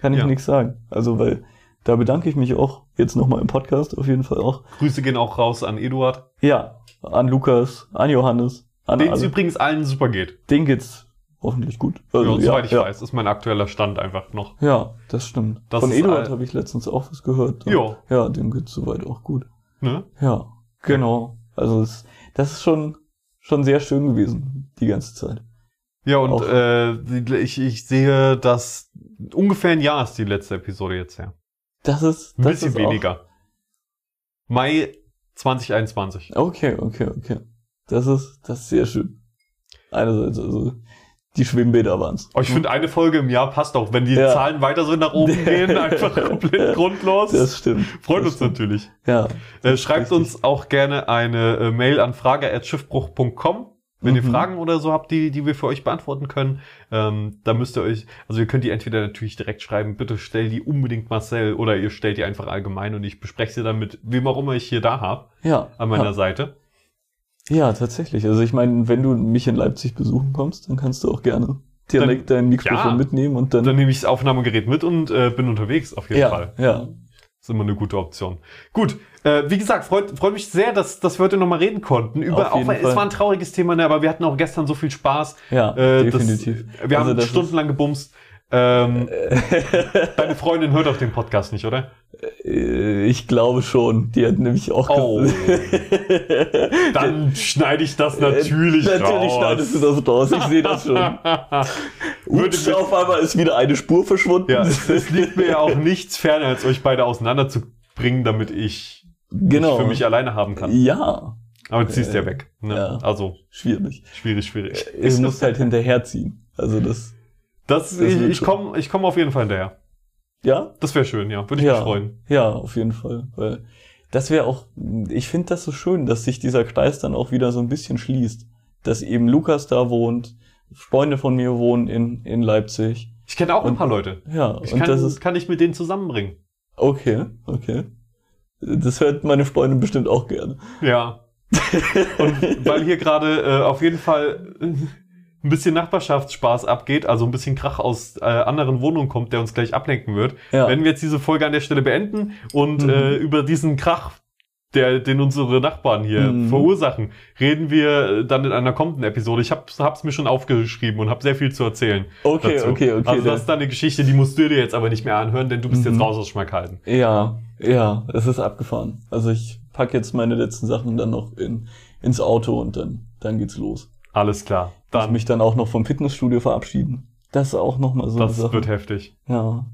Kann ich Ja. nichts sagen. Also weil da bedanke ich mich auch jetzt nochmal im Podcast auf jeden Fall auch. Grüße gehen auch raus an Eduard. Ja, an Lukas, an Johannes, an Denen es übrigens allen super geht. Denen geht's hoffentlich gut. Ja, Also, soweit ich ja, weiß, ist mein aktueller Stand einfach noch. Ja, das stimmt. Das Von Eduard habe ich letztens auch was gehört. Ja. Ja, dem geht's soweit auch gut. Ne? Ja, genau. Also es, das ist schon, schon sehr schön gewesen, die ganze Zeit. Ja, und Auch- äh, ich, ich sehe, dass ungefähr ein Jahr ist die letzte Episode jetzt her. Das ist, Ein das bisschen ist auch- weniger. Mai 2021. Okay, okay, okay. Das ist, das ist sehr schön. Einerseits, also, die Schwimmbäder waren's. Oh, ich finde, eine Folge im Jahr passt auch, wenn die Ja. Zahlen weiter so nach oben (laughs) gehen, einfach komplett grundlos. Das stimmt. Freut das uns stimmt. natürlich. Ja. Äh, schreibt richtig. uns auch gerne eine äh, Mail an frage.schiffbruch.com, wenn ihr Mhm. Fragen oder so habt, die, die wir für euch beantworten können. Ähm, da müsst ihr euch, also ihr könnt die entweder natürlich direkt schreiben, bitte stell die unbedingt Marcel oder ihr stellt die einfach allgemein und ich bespreche sie dann mit wem auch immer ich hier da habe, Ja. an meiner ja. Seite. Ja, tatsächlich. Also ich meine, wenn du mich in Leipzig besuchen kommst, dann kannst du auch gerne direkt dein Mikrofon ja. mitnehmen und dann. Dann nehme ich das Aufnahmegerät mit und äh, bin unterwegs auf jeden ja, Fall. ja. ist immer eine gute Option. Gut, äh, wie gesagt, freut, freut mich sehr, dass, dass wir heute nochmal reden konnten. Über, Auf auch jeden es Fall. war ein trauriges Thema, ne, aber wir hatten auch gestern so viel Spaß. Ja, Äh, definitiv. Das, wir Also haben stundenlang gebumst. Ähm, (laughs) deine Freundin hört auch den Podcast nicht, oder? Äh, Ich glaube schon. Die hat nämlich auch Oh. (laughs) Dann schneide ich das natürlich Äh, Natürlich raus. schneidest du das raus. Ich sehe das schon. (laughs) Ups, mir- auf einmal ist wieder eine Spur verschwunden. ja, es, liegt mir ja auch nichts ferner, als euch beide auseinanderzubringen, damit ich genau. für mich alleine haben kann. Ja, Aber du ziehst ja Äh, weg. Ne? ja. Also, schwierig. schwierig, schwierig. Du musst halt hinterherziehen. Also das. Das, Das ich ich komme ich komm auf jeden Fall hinterher. Ja? Das wäre schön, ja. Würde ich ja. mich freuen. Ja, auf jeden Fall. Weil das wäre auch, ich finde das so schön, dass sich dieser Kreis dann auch wieder so ein bisschen schließt. Dass eben Lukas da wohnt, Freunde von mir wohnen in, in Leipzig. Ich kenne auch ein Und- paar Leute. Ja, Ich und kann, das ist, kann ich mit denen zusammenbringen. okay, okay. Das hört meine Freundin bestimmt auch gerne. Ja. (laughs) Und weil hier gerade äh, auf jeden Fall ein bisschen Nachbarschaftsspaß abgeht, also ein bisschen Krach aus äh, anderen Wohnungen kommt, der uns gleich ablenken wird, Ja. werden wir jetzt diese Folge an der Stelle beenden und Mhm. äh, über diesen Krach, der, den unsere Nachbarn hier Mhm. verursachen, reden wir äh, dann in einer kommenden Episode. Ich habe hab's mir schon aufgeschrieben und habe sehr viel zu erzählen. Okay, dazu. okay, okay. Also das ist dann eine Geschichte, die musst du dir jetzt aber nicht mehr anhören, denn du bist Mhm. jetzt raus aus Schmackhalden. Ja, ja, es ist abgefahren. Also ich pack jetzt meine letzten Sachen dann noch in, ins Auto und dann, dann geht's los. Alles klar. Dann Dann, mich dann auch noch vom Fitnessstudio verabschieden. Das ist auch nochmal so das wird heftig. Ja,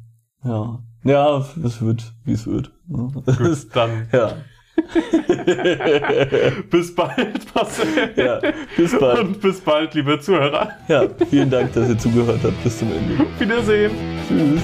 ja. Ja, es wird, wie es wird. Gut, (laughs) dann ja. (laughs) bis bald, Marcel. ja, bis bald. Und bis bald, liebe Zuhörer. Ja, vielen Dank, dass ihr zugehört habt. Bis zum Ende. Wiedersehen. Tschüss.